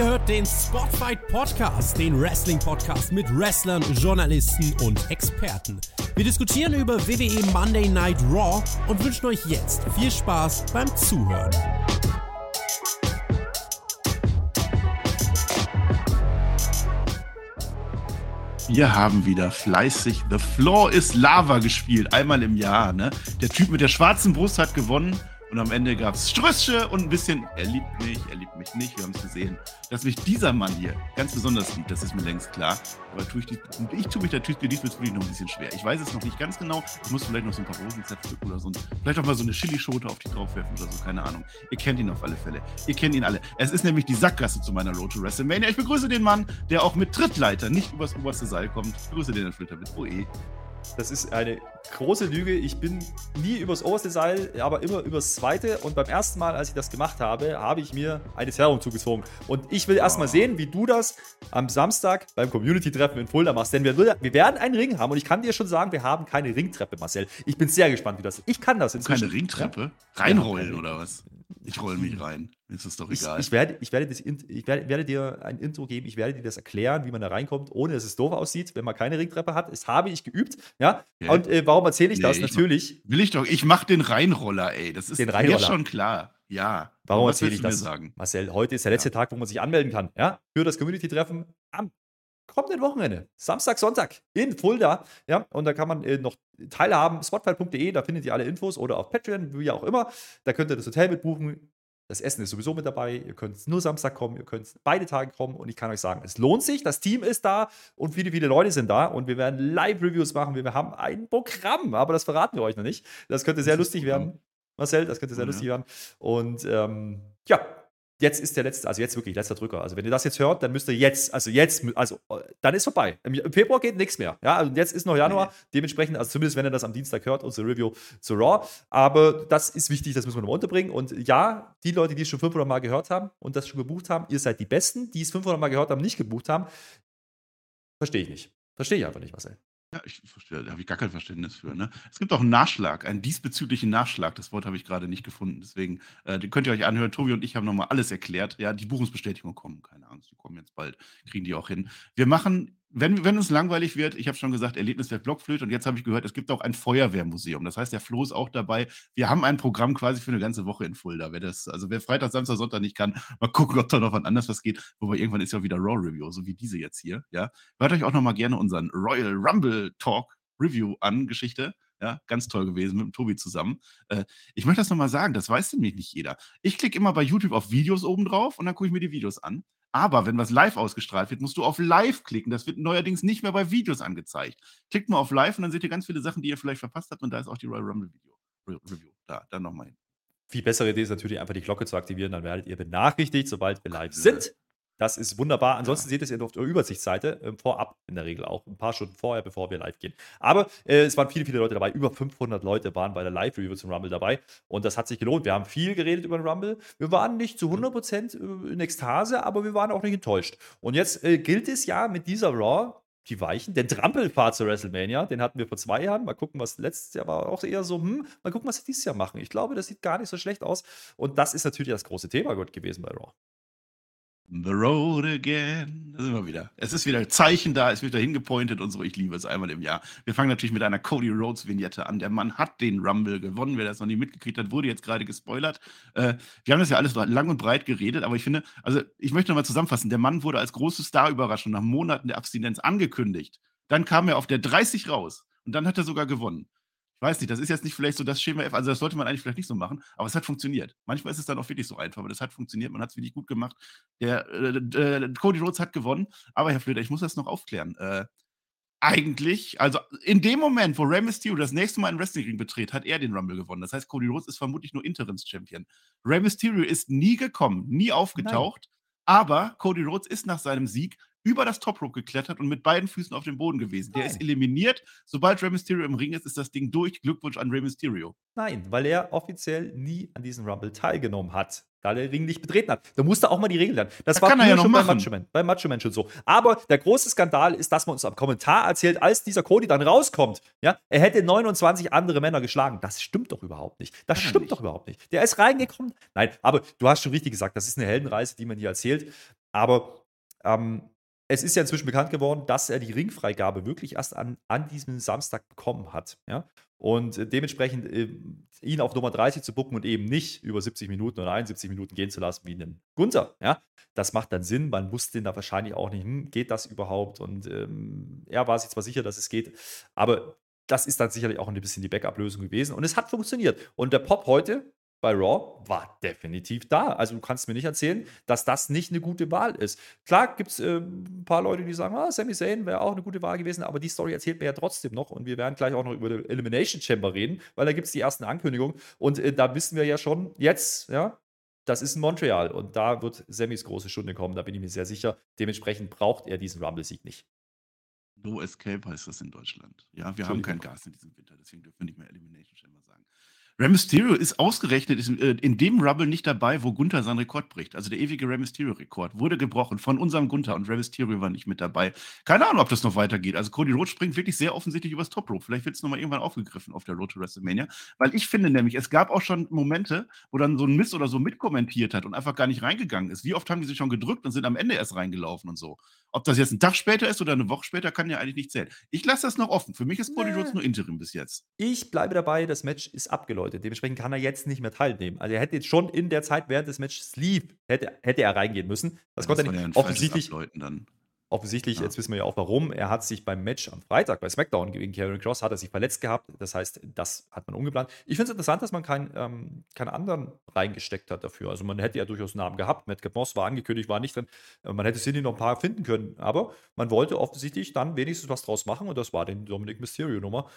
Ihr hört den Spotfight Podcast, den Wrestling-Podcast mit Wrestlern, Journalisten und Experten. Wir diskutieren über WWE Monday Night Raw und wünschen euch jetzt viel Spaß beim Zuhören. Wir haben wieder fleißig The Floor is Lava gespielt, einmal im Jahr. Ne? Der Typ mit der schwarzen Brust hat gewonnen. Und am Ende gab es Strösche und ein bisschen, er liebt mich, er liebt mich nicht, wir haben es gesehen. Dass mich dieser Mann hier ganz besonders liebt, das ist mir längst klar. Aber tue ich, dies, ich tue mich Tüte diesbezüglich noch ein bisschen schwer. Ich weiß es noch nicht ganz genau. Ich muss vielleicht noch so ein paar Rosenzäpfchen oder so, vielleicht auch mal so eine Chilischote auf die draufwerfen oder so, keine Ahnung. Ihr kennt ihn auf alle Fälle. Ihr kennt ihn alle. Es ist nämlich die Sackgasse zu meiner Road to WrestleMania. Ich begrüße den Mann, der auch mit Trittleiter nicht übers oberste Seil kommt. Ich begrüße den Herrn Flitter mit OE. Das ist eine große Lüge. Ich bin nie übers oberste Seil, aber immer übers zweite. Und beim ersten Mal, als ich das gemacht habe, habe ich mir eine Zerrung zugezogen. Und ich will erst mal sehen, wie du das am Samstag beim Community-Treffen in Fulda machst. Denn wir, wir, werden einen Ring haben. Und ich kann dir schon sagen, wir haben keine Ringtreppe, Marcel. Ich bin sehr gespannt, wie das ist. Ich kann das inzwischen. Keine Ringtreppe? Reinrollen ja, oder was? Ich roll mich rein. Ist es doch egal. Ich, ich, werde, ich, werde das, ich werde, werde, dir ein Intro geben, ich werde dir das erklären, wie man da reinkommt, ohne dass es doof aussieht, wenn man keine Ringtreppe hat. Das habe ich geübt. Ja. ja. Und äh, warum erzähle ich nee, das? Ich Natürlich. Mach, will ich doch, ich mache den Reinroller, ey. Das ist den mir schon klar. Ja. Warum erzähle ich das? Sagen? Marcel, heute ist der letzte ja. Tag, wo man sich anmelden kann. Ja. Für das Community-Treffen am kommenden Wochenende. Samstag, Sonntag in Fulda. Ja, und da kann man äh, noch teilhaben. Spotfight.de, da findet ihr alle Infos oder auf Patreon, wie auch immer. Da könnt ihr das Hotel mitbuchen. Das Essen ist sowieso mit dabei. Ihr könnt nur Samstag kommen, ihr könnt beide Tage kommen und ich kann euch sagen, es lohnt sich. Das Team ist da und viele, viele Leute sind da und wir werden Live-Reviews machen. Wir haben ein Programm, aber das verraten wir euch noch nicht. Das könnte sehr lustig werden. Marcel, das könnte sehr ja. lustig werden. Und ähm, ja, jetzt ist der letzte, also jetzt wirklich letzter Drücker. Also wenn ihr das jetzt hört, dann müsst ihr jetzt, also jetzt, also dann ist vorbei. Im Februar geht nichts mehr. Ja, also jetzt ist noch Januar. Nee. Dementsprechend, also zumindest wenn ihr das am Dienstag hört, unsere Review zu Raw. Aber das ist wichtig, das müssen wir noch unterbringen. Und ja, die Leute, die es schon 500 Mal gehört haben und das schon gebucht haben, ihr seid die Besten. Die es 500 Mal gehört haben, nicht gebucht haben, verstehe ich nicht. Verstehe ich einfach nicht, Marcel. Ja, ich verstehe, da habe ich gar kein Verständnis für, ne? Es gibt auch einen Nachschlag, einen diesbezüglichen Nachschlag. Das Wort habe ich gerade nicht gefunden. Deswegen, äh, den könnt ihr euch anhören. Tobi und ich haben nochmal alles erklärt. Ja, die Buchungsbestätigungen kommen, keine Angst, die kommen jetzt bald, kriegen die auch hin. Wir machen wenn, wenn uns langweilig wird, ich habe schon gesagt, Erlebniswert Blockflöte und jetzt habe ich gehört, es gibt auch ein Feuerwehrmuseum. Das heißt, der Flo ist auch dabei. Wir haben ein Programm quasi für eine ganze Woche in Fulda. Wer das, also wer Freitag, Samstag, Sonntag nicht kann, mal gucken, ob da noch was anderes was geht. Wobei irgendwann ist ja wieder Raw Review, so wie diese jetzt hier. Ja, hört euch auch noch mal gerne unseren Royal Rumble Talk Review an, Geschichte. Ja, ganz toll gewesen mit dem Tobi zusammen. Äh, ich möchte das nochmal sagen, das weiß nämlich nicht jeder. Ich klicke immer bei YouTube auf Videos oben drauf und dann gucke ich mir die Videos an. Aber wenn was live ausgestrahlt wird, musst du auf Live klicken. Das wird neuerdings nicht mehr bei Videos angezeigt. Klickt mal auf Live und dann seht ihr ganz viele Sachen, die ihr vielleicht verpasst habt. Und da ist auch die Royal Rumble Video Review. Da, dann nochmal hin. Viel bessere Idee ist natürlich einfach die Glocke zu aktivieren. Dann werdet ihr benachrichtigt, sobald wir live sind. Das ist wunderbar. Ansonsten ja. seht ihr auf der Übersichtsseite äh, vorab in der Regel auch, ein paar Stunden vorher, bevor wir live gehen. Aber äh, es waren viele, viele Leute dabei. Über 500 Leute waren bei der Live-Review zum Rumble dabei. Und das hat sich gelohnt. Wir haben viel geredet über den Rumble. Wir waren nicht zu 100% äh, in Ekstase, aber wir waren auch nicht enttäuscht. Und jetzt äh, gilt es ja mit dieser Raw, die Weichen. Den Trampelfahrt zu WrestleMania, den hatten wir vor zwei Jahren. Mal gucken, was letztes Jahr war. Auch eher so, hm, mal gucken, was sie dieses Jahr machen. Ich glaube, das sieht gar nicht so schlecht aus. Und das ist natürlich das große Thema gewesen bei Raw. The road again. Da sind wir wieder. Es ist wieder Zeichen da, es wird wieder hingepointet und so. Ich liebe es einmal im Jahr. Wir fangen natürlich mit einer Cody Rhodes Vignette an. Der Mann hat den Rumble gewonnen. Wer das noch nicht mitgekriegt hat, wurde jetzt gerade gespoilert. Äh, wir haben das ja alles lang und breit geredet, aber ich finde, also ich möchte nochmal zusammenfassen. Der Mann wurde als große Star-Überraschung nach Monaten der Abstinenz angekündigt. Dann kam er auf der 30 raus und dann hat er sogar gewonnen weiß nicht, das ist jetzt nicht vielleicht so das Schema F, also das sollte man eigentlich vielleicht nicht so machen, aber es hat funktioniert. Manchmal ist es dann auch wirklich so einfach, aber das hat funktioniert, man hat es wirklich gut gemacht. Der äh, äh, Cody Rhodes hat gewonnen, aber Herr Flöter, ich muss das noch aufklären. Äh, eigentlich, also in dem Moment, wo Rey Mysterio das nächste Mal einen Wrestling-Ring betritt, hat er den Rumble gewonnen. Das heißt, Cody Rhodes ist vermutlich nur Interims-Champion. Rey Mysterio ist nie gekommen, nie aufgetaucht, Nein. aber Cody Rhodes ist nach seinem Sieg über das Top Rope geklettert und mit beiden Füßen auf dem Boden gewesen. Der Nein. ist eliminiert. Sobald Rey Mysterio im Ring ist, ist das Ding durch. Glückwunsch an Rey Mysterio. Nein, weil er offiziell nie an diesem Rumble teilgenommen hat. Da der Ring nicht betreten hat. Da musste auch mal die Regeln lernen. Das, das war kann er ja noch schon machen. bei Macho Man, bei Macho Man schon so. Aber der große Skandal ist, dass man uns am Kommentar erzählt, als dieser Cody dann rauskommt, ja, er hätte 29 andere Männer geschlagen. Das stimmt doch überhaupt nicht. Das stimmt nicht. doch überhaupt nicht. Der ist reingekommen. Nein, aber du hast schon richtig gesagt, das ist eine Heldenreise, die man hier erzählt. Aber ähm, es ist ja inzwischen bekannt geworden, dass er die Ringfreigabe wirklich erst an, an diesem Samstag bekommen hat. Ja? Und äh, dementsprechend äh, ihn auf Nummer 30 zu bucken und eben nicht über 70 Minuten oder 71 Minuten gehen zu lassen wie einen Gunther. Ja? Das macht dann Sinn. Man wusste den da wahrscheinlich auch nicht, hm, geht das überhaupt? Und ähm, er war sich zwar sicher, dass es geht, aber das ist dann sicherlich auch ein bisschen die Backup-Lösung gewesen. Und es hat funktioniert. Und der Pop heute, bei Raw war definitiv da. Also du kannst mir nicht erzählen, dass das nicht eine gute Wahl ist. Klar gibt es äh, ein paar Leute, die sagen, ah, Sami Zayn wäre auch eine gute Wahl gewesen, aber die Story erzählt mir ja trotzdem noch und wir werden gleich auch noch über die Elimination Chamber reden, weil da gibt es die ersten Ankündigungen und äh, da wissen wir ja schon jetzt, ja, das ist in Montreal und da wird Sammys große Stunde kommen, da bin ich mir sehr sicher. Dementsprechend braucht er diesen Rumble-Sieg nicht. No Escape heißt das in Deutschland. Ja, wir haben kein Gas in diesem Winter, deswegen dürfen wir nicht mehr Elimination Chamber sagen. Rey Mysterio ist ausgerechnet ist, äh, in dem Rubble nicht dabei, wo Gunther seinen Rekord bricht. Also der ewige Rey Mysterio-Rekord wurde gebrochen von unserem Gunther und Rey Mysterio war nicht mit dabei. Keine Ahnung, ob das noch weitergeht. Also Cody Rhodes springt wirklich sehr offensichtlich übers Top Rope. Vielleicht wird es nochmal irgendwann aufgegriffen auf der Road to WrestleMania. Weil ich finde nämlich, es gab auch schon Momente, wo dann so ein Miss oder so mitkommentiert hat und einfach gar nicht reingegangen ist. Wie oft haben die sich schon gedrückt und sind am Ende erst reingelaufen und so. Ob das jetzt ein Tag später ist oder eine Woche später, kann ja eigentlich nicht zählen. Ich lasse das noch offen. Für mich ist Cody Rhodes nur Interim bis jetzt. Ich bleibe dabei, das Match ist abgeläutet. Dementsprechend kann er jetzt nicht mehr teilnehmen. Also er hätte jetzt schon in der Zeit, während des Matches lief, hätte, hätte er reingehen müssen. Das, das konnte er nicht. Ja offensichtlich, dann. Offensichtlich, ja. jetzt wissen wir ja auch warum. Er hat sich beim Match am Freitag bei SmackDown gegen Karen Cross hat er sich verletzt gehabt. Das heißt, das hat man umgeplant. Ich finde es interessant, dass man keinen ähm, keinen anderen reingesteckt hat dafür. Also man hätte ja durchaus Namen gehabt. Matt Moss war angekündigt, war nicht drin. Äh, man hätte Cindy noch ein paar finden können. Aber man wollte offensichtlich dann wenigstens was draus machen und das war den Dominic Mysterio-Nummer.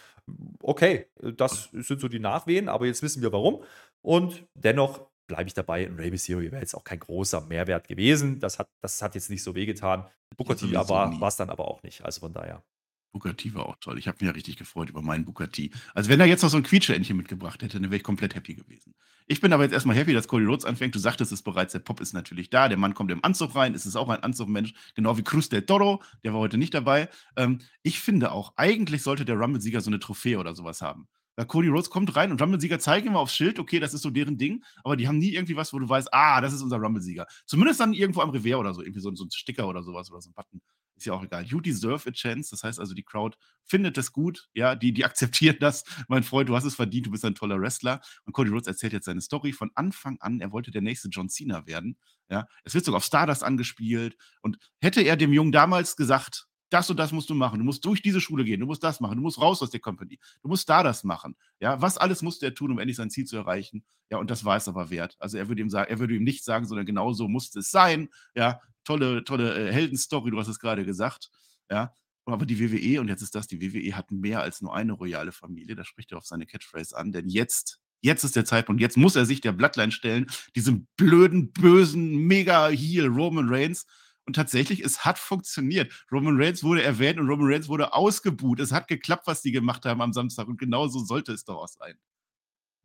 Okay, das sind so die Nachwehen, aber jetzt wissen wir warum. Und dennoch bleibe ich dabei. Ein Rey Mysterio wäre jetzt auch kein großer Mehrwert gewesen. Das hat, das hat jetzt nicht so wehgetan. Booker T war es dann aber auch nicht. Also von daher. Booker T war auch toll. Ich habe mich ja richtig gefreut über meinen Booker T. Also wenn er jetzt noch so ein Quietscheentchen mitgebracht hätte, dann wäre ich komplett happy gewesen. Ich bin aber jetzt erstmal happy, dass Cody Rhodes anfängt. Du sagtest es bereits, der Pop ist natürlich da. Der Mann kommt im Anzug rein. Es ist auch ein Anzugmensch, genau wie Cruz del Toro. Der war heute nicht dabei. Ähm, ich finde auch, eigentlich sollte der Rumble-Sieger so eine Trophäe oder sowas haben. Weil Cody Rhodes kommt rein und Rumble-Sieger zeigen immer aufs Schild, okay, das ist so deren Ding, aber die haben nie irgendwie was, wo du weißt, ah, das ist unser Rumble-Sieger. Zumindest dann irgendwo am Revers oder so, irgendwie so, so ein Sticker oder sowas oder so ein Button. Ist ja auch egal. You deserve a chance. Das heißt also, die Crowd findet es gut. Ja, die, die akzeptieren das. Mein Freund, du hast es verdient. Du bist ein toller Wrestler. Und Cody Rhodes erzählt jetzt seine Story von Anfang an. Er wollte der nächste John Cena werden. Ja, es wird sogar auf Stardust angespielt. Und hätte er dem Jungen damals gesagt, das und das musst du machen. Du musst durch diese Schule gehen, du musst das machen, du musst raus aus der Company, du musst da das machen. Ja, was alles musste er tun, um endlich sein Ziel zu erreichen? Ja, und das war es aber wert. Also er würde ihm sagen, er würde ihm nicht sagen, sondern genau so musste es sein. Ja, tolle, tolle äh, Heldenstory, du hast es gerade gesagt. Ja, aber die WWE, und jetzt ist das, die WWE hat mehr als nur eine royale Familie, da spricht er auf seine Catchphrase an, denn jetzt Jetzt ist der Zeitpunkt. Jetzt muss er sich der Bloodline stellen, diesem blöden, bösen Mega-Heel Roman Reigns. Und tatsächlich, es hat funktioniert. Roman Reigns wurde erwähnt und Roman Reigns wurde ausgebuht. Es hat geklappt, was die gemacht haben am Samstag. Und genau so sollte es doch auch sein.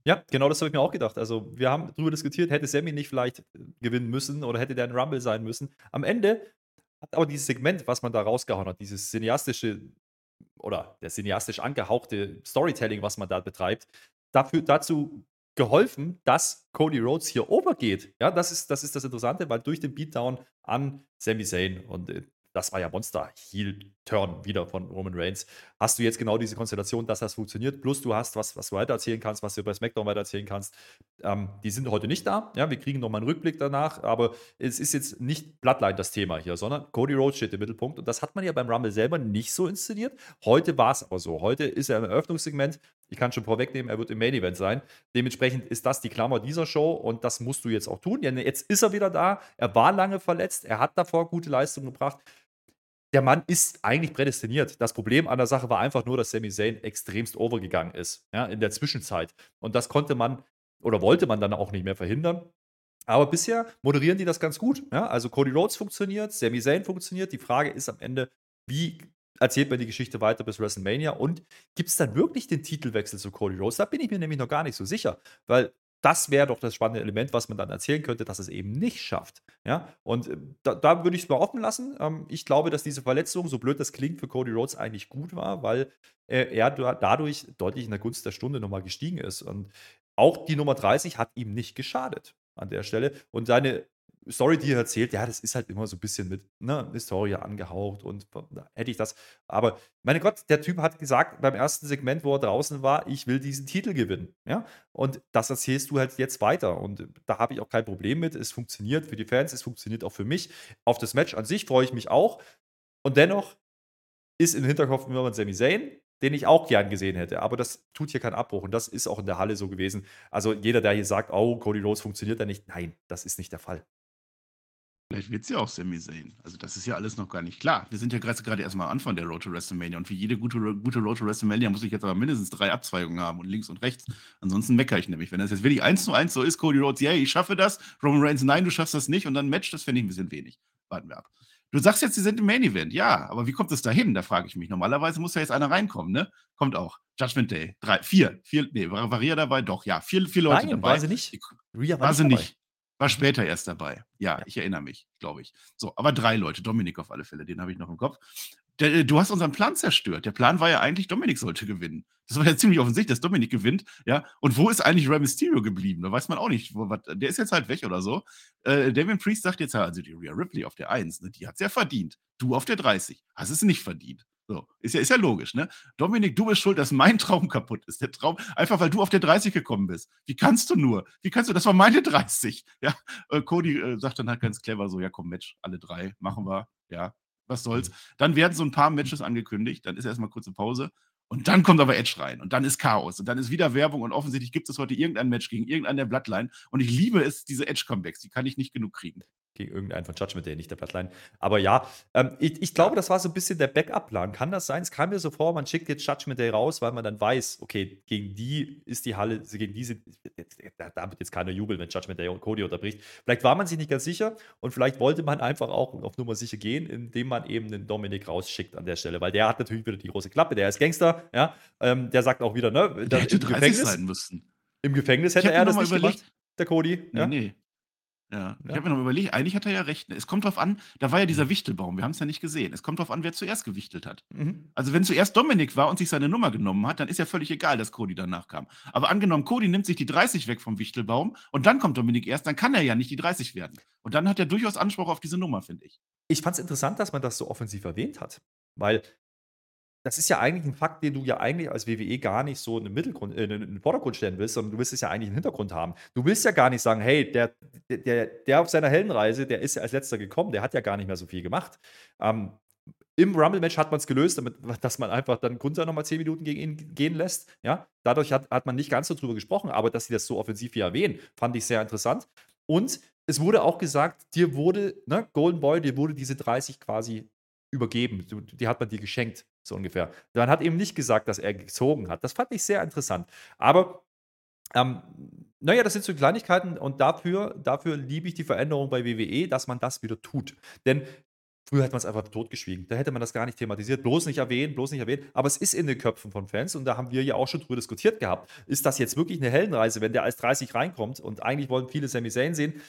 Ja, genau das habe ich mir auch gedacht. Also, wir haben darüber diskutiert, hätte Sammy nicht vielleicht äh, gewinnen müssen oder hätte der ein Rumble sein müssen. Am Ende hat aber dieses Segment, was man da rausgehauen hat, dieses cineastische oder der cineastisch angehauchte Storytelling, was man da betreibt, dafür, dazu geholfen, dass Cody Rhodes hier overgeht. Ja, das ist, das ist das Interessante, weil durch den Beatdown an Sami Zayn und äh, das war ja Monster Heel Turn wieder von Roman Reigns, hast du jetzt genau diese Konstellation, dass das funktioniert. Plus du hast was, was du weitererzählen kannst, was du bei SmackDown weitererzählen kannst. Ähm, die sind heute nicht da. Ja, wir kriegen nochmal einen Rückblick danach, aber es ist jetzt nicht Bloodline das Thema hier, sondern Cody Rhodes steht im Mittelpunkt. Und das hat man ja beim Rumble selber nicht so inszeniert. Heute war es aber so. Heute ist er im Eröffnungssegment. Ich kann schon vorwegnehmen, er wird im Main Event sein. Dementsprechend ist das die Klammer dieser Show und das musst du jetzt auch tun. Denn jetzt ist er wieder da. Er war lange verletzt. Er hat davor gute Leistungen gebracht der Mann ist eigentlich prädestiniert. Das Problem an der Sache war einfach nur, dass Sami Zayn extremst overgegangen ist, ja, in der Zwischenzeit. Und das konnte man oder wollte man dann auch nicht mehr verhindern. Aber bisher moderieren die das ganz gut. Ja? Also Cody Rhodes funktioniert, Sami Zayn funktioniert. Die Frage ist am Ende, wie erzählt man die Geschichte weiter bis WrestleMania und gibt es dann wirklich den Titelwechsel zu Cody Rhodes? Da bin ich mir nämlich noch gar nicht so sicher, weil das wäre doch das spannende Element, was man dann erzählen könnte, dass es eben nicht schafft. Ja, und äh, da, da würde ich es mal offen lassen. Ähm, ich glaube, dass diese Verletzung, so blöd das klingt, für Cody Rhodes eigentlich gut war, weil äh, er dadurch deutlich in der Gunst der Stunde nochmal gestiegen ist. Und auch die Nummer 30 hat ihm nicht geschadet an der Stelle. Und seine Story, die er erzählt, ja, das ist halt immer so ein bisschen mit ne, Historie angehaucht und da hätte ich das. Aber meine Gott, der Typ hat gesagt beim ersten Segment, wo er draußen war, ich will diesen Titel gewinnen. Ja? Und das erzählst du halt jetzt weiter. Und da habe ich auch kein Problem mit. Es funktioniert für die Fans, es funktioniert auch für mich. Auf das Match an sich freue ich mich auch. Und dennoch ist im Hinterkopf immer ein Sami Zayn, den ich auch gern gesehen hätte. Aber das tut hier keinen Abbruch. Und das ist auch in der Halle so gewesen. Also jeder, der hier sagt, oh, Cody Rhodes funktioniert da nicht, nein, das ist nicht der Fall. Vielleicht wird es ja auch Sami Zayn. Also das ist ja alles noch gar nicht klar. Wir sind ja gerade erstmal am Anfang der Road to WrestleMania und für jede gute, gute Road to WrestleMania muss ich jetzt aber mindestens drei Abzweigungen haben und links und rechts. Ansonsten meckere ich nämlich. Wenn das jetzt wirklich eins zu eins so ist, Cody Rhodes, yeah, ich schaffe das, Roman Reigns, nein, du schaffst das nicht und dann Match, das fände ich ein bisschen wenig. Warten wir ab. Du sagst jetzt, sie sind im Main Event. Ja, aber wie kommt es dahin? Da frage ich mich. Normalerweise muss ja jetzt einer reinkommen, ne? Kommt auch. Judgment Day. Drei, vier, vier, nee, Ria dabei? Doch, ja, vier, vier Leute Nein, dabei. war sie nicht. Ria war, war sie nicht. War später erst dabei. Ja, ich erinnere mich, glaube ich. So, aber drei Leute. Dominik auf alle Fälle, den habe ich noch im Kopf. Der, äh, du hast unseren Plan zerstört. Der Plan war ja eigentlich, Dominik sollte gewinnen. Das war ja ziemlich offensichtlich, dass Dominik gewinnt. Ja, und wo ist eigentlich Rey Mysterio geblieben? Da weiß man auch nicht. Wo, was, der ist jetzt halt weg oder so. Äh, Damien Priest sagt jetzt, also die Rhea Ripley auf der 1, ne, die hat es ja verdient. Du auf der 30 hast es nicht verdient. So, ist ja, ist ja logisch, ne? Dominik, du bist schuld, dass mein Traum kaputt ist. Der Traum, einfach weil du auf der 30 gekommen bist. Wie kannst du nur? Wie kannst du? Das war meine 30. Ja, äh, Cody äh, sagt dann halt ganz clever so: Ja, komm, Match, alle drei, machen wir. Ja, was soll's. Mhm. Dann werden so ein paar Matches angekündigt, dann ist erstmal kurze Pause. Und dann kommt aber Edge rein und dann ist Chaos und dann ist wieder Werbung und offensichtlich gibt es heute irgendein Match gegen irgendeinen der Bloodline und ich liebe es, diese Edge-Comebacks, die kann ich nicht genug kriegen gegen irgendeinen von Judgment Day, nicht der Bloodline. Aber ja, ähm, ich, ich, glaube, das war so ein bisschen der Backup-Plan. Kann das sein? Es kam mir so vor, man schickt jetzt Judgment Day raus, weil man dann weiß, okay, gegen die ist die Halle, gegen diese, da wird jetzt keiner jubeln, wenn Judgment Day und Cody unterbricht. Vielleicht war man sich nicht ganz sicher und vielleicht wollte man einfach auch auf Nummer sicher gehen, indem man eben den Dominik rausschickt an der Stelle, weil der hat natürlich wieder die große Klappe, der ist Gangster, ja, ähm, der sagt auch wieder, ne, der hätte im Gefängnis, sein müssen. Im Gefängnis hätte er das nicht überlegt. gemacht, der Cody. Nee, ja? nee. Ja, ich habe mir noch überlegt, eigentlich hat er ja recht. Es kommt drauf an, da war ja dieser. Wichtelbaum, wir haben es ja nicht gesehen. Es kommt drauf an, wer zuerst gewichtelt hat. Mhm. Also wenn zuerst Dominik war und sich seine Nummer genommen hat, dann ist ja völlig egal, dass Cody danach kam. Aber angenommen, Cody nimmt sich die 30 weg vom Wichtelbaum und dann kommt Dominik erst, dann kann er ja nicht die 30 werden. Und dann hat er durchaus Anspruch auf diese Nummer, finde ich. Ich fand es interessant, dass man das so offensiv erwähnt hat. Weil das ist ja eigentlich ein Fakt, den du ja eigentlich als WWE gar nicht so in den, Mittelgrund, äh, in den Vordergrund stellen willst, sondern du willst es ja eigentlich im Hintergrund haben. Du willst ja gar nicht sagen, hey, der, der, der auf seiner Heldenreise, der ist ja als letzter gekommen, der hat ja gar nicht mehr so viel gemacht. Ähm, Im Rumble-Match hat man es gelöst, damit, dass man einfach dann Gunther nochmal 10 Minuten gegen ihn gehen lässt. Ja? Dadurch hat, hat man nicht ganz so drüber gesprochen, aber dass sie das so offensiv hier erwähnen, fand ich sehr interessant. Und es wurde auch gesagt, dir wurde, ne, Golden Boy, dir wurde diese 30 quasi übergeben. Die hat man dir geschenkt, so ungefähr. Man hat eben nicht gesagt, dass er gezogen hat. Das fand ich sehr interessant. Aber ähm, naja, das sind so Kleinigkeiten und dafür, dafür liebe ich die Veränderung bei WWE, dass man das wieder tut. Denn früher hat man es einfach totgeschwiegen. Da hätte man das gar nicht thematisiert, bloß nicht erwähnt, bloß nicht erwähnt. Aber es ist in den Köpfen von Fans und da haben wir ja auch schon drüber diskutiert gehabt. Ist das jetzt wirklich eine Heldenreise, wenn der als 30 reinkommt und eigentlich wollen viele Sami Zayn sehen?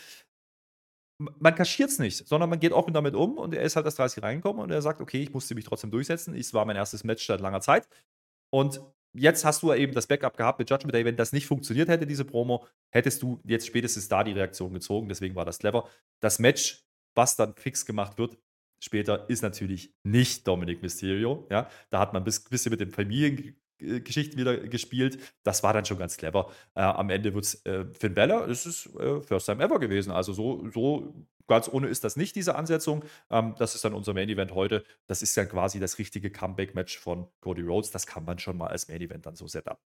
Man kaschiert es nicht, sondern man geht offen damit um und er ist halt als 30 reingekommen und er sagt, okay, ich musste mich trotzdem durchsetzen. Es war mein erstes Match seit langer Zeit. Und jetzt hast du eben das Backup gehabt mit Judgment Day. Wenn das nicht funktioniert hätte, diese Promo, hättest du jetzt spätestens da die Reaktion gezogen. Deswegen war das clever. Das Match, was dann fix gemacht wird, später, ist natürlich nicht Dominic Mysterio. Ja, da hat man ein bisschen mit den Familien Geschichten wieder gespielt. Das war dann schon ganz clever. Äh, am Ende wird es äh, Finn Balor, es ist äh, First Time Ever gewesen. Also so, so ganz ohne ist das nicht, diese Ansetzung. Ähm, das ist dann unser Main Event heute. Das ist dann quasi das richtige Comeback-Match von Cody Rhodes. Das kann man schon mal als Main Event dann so setup.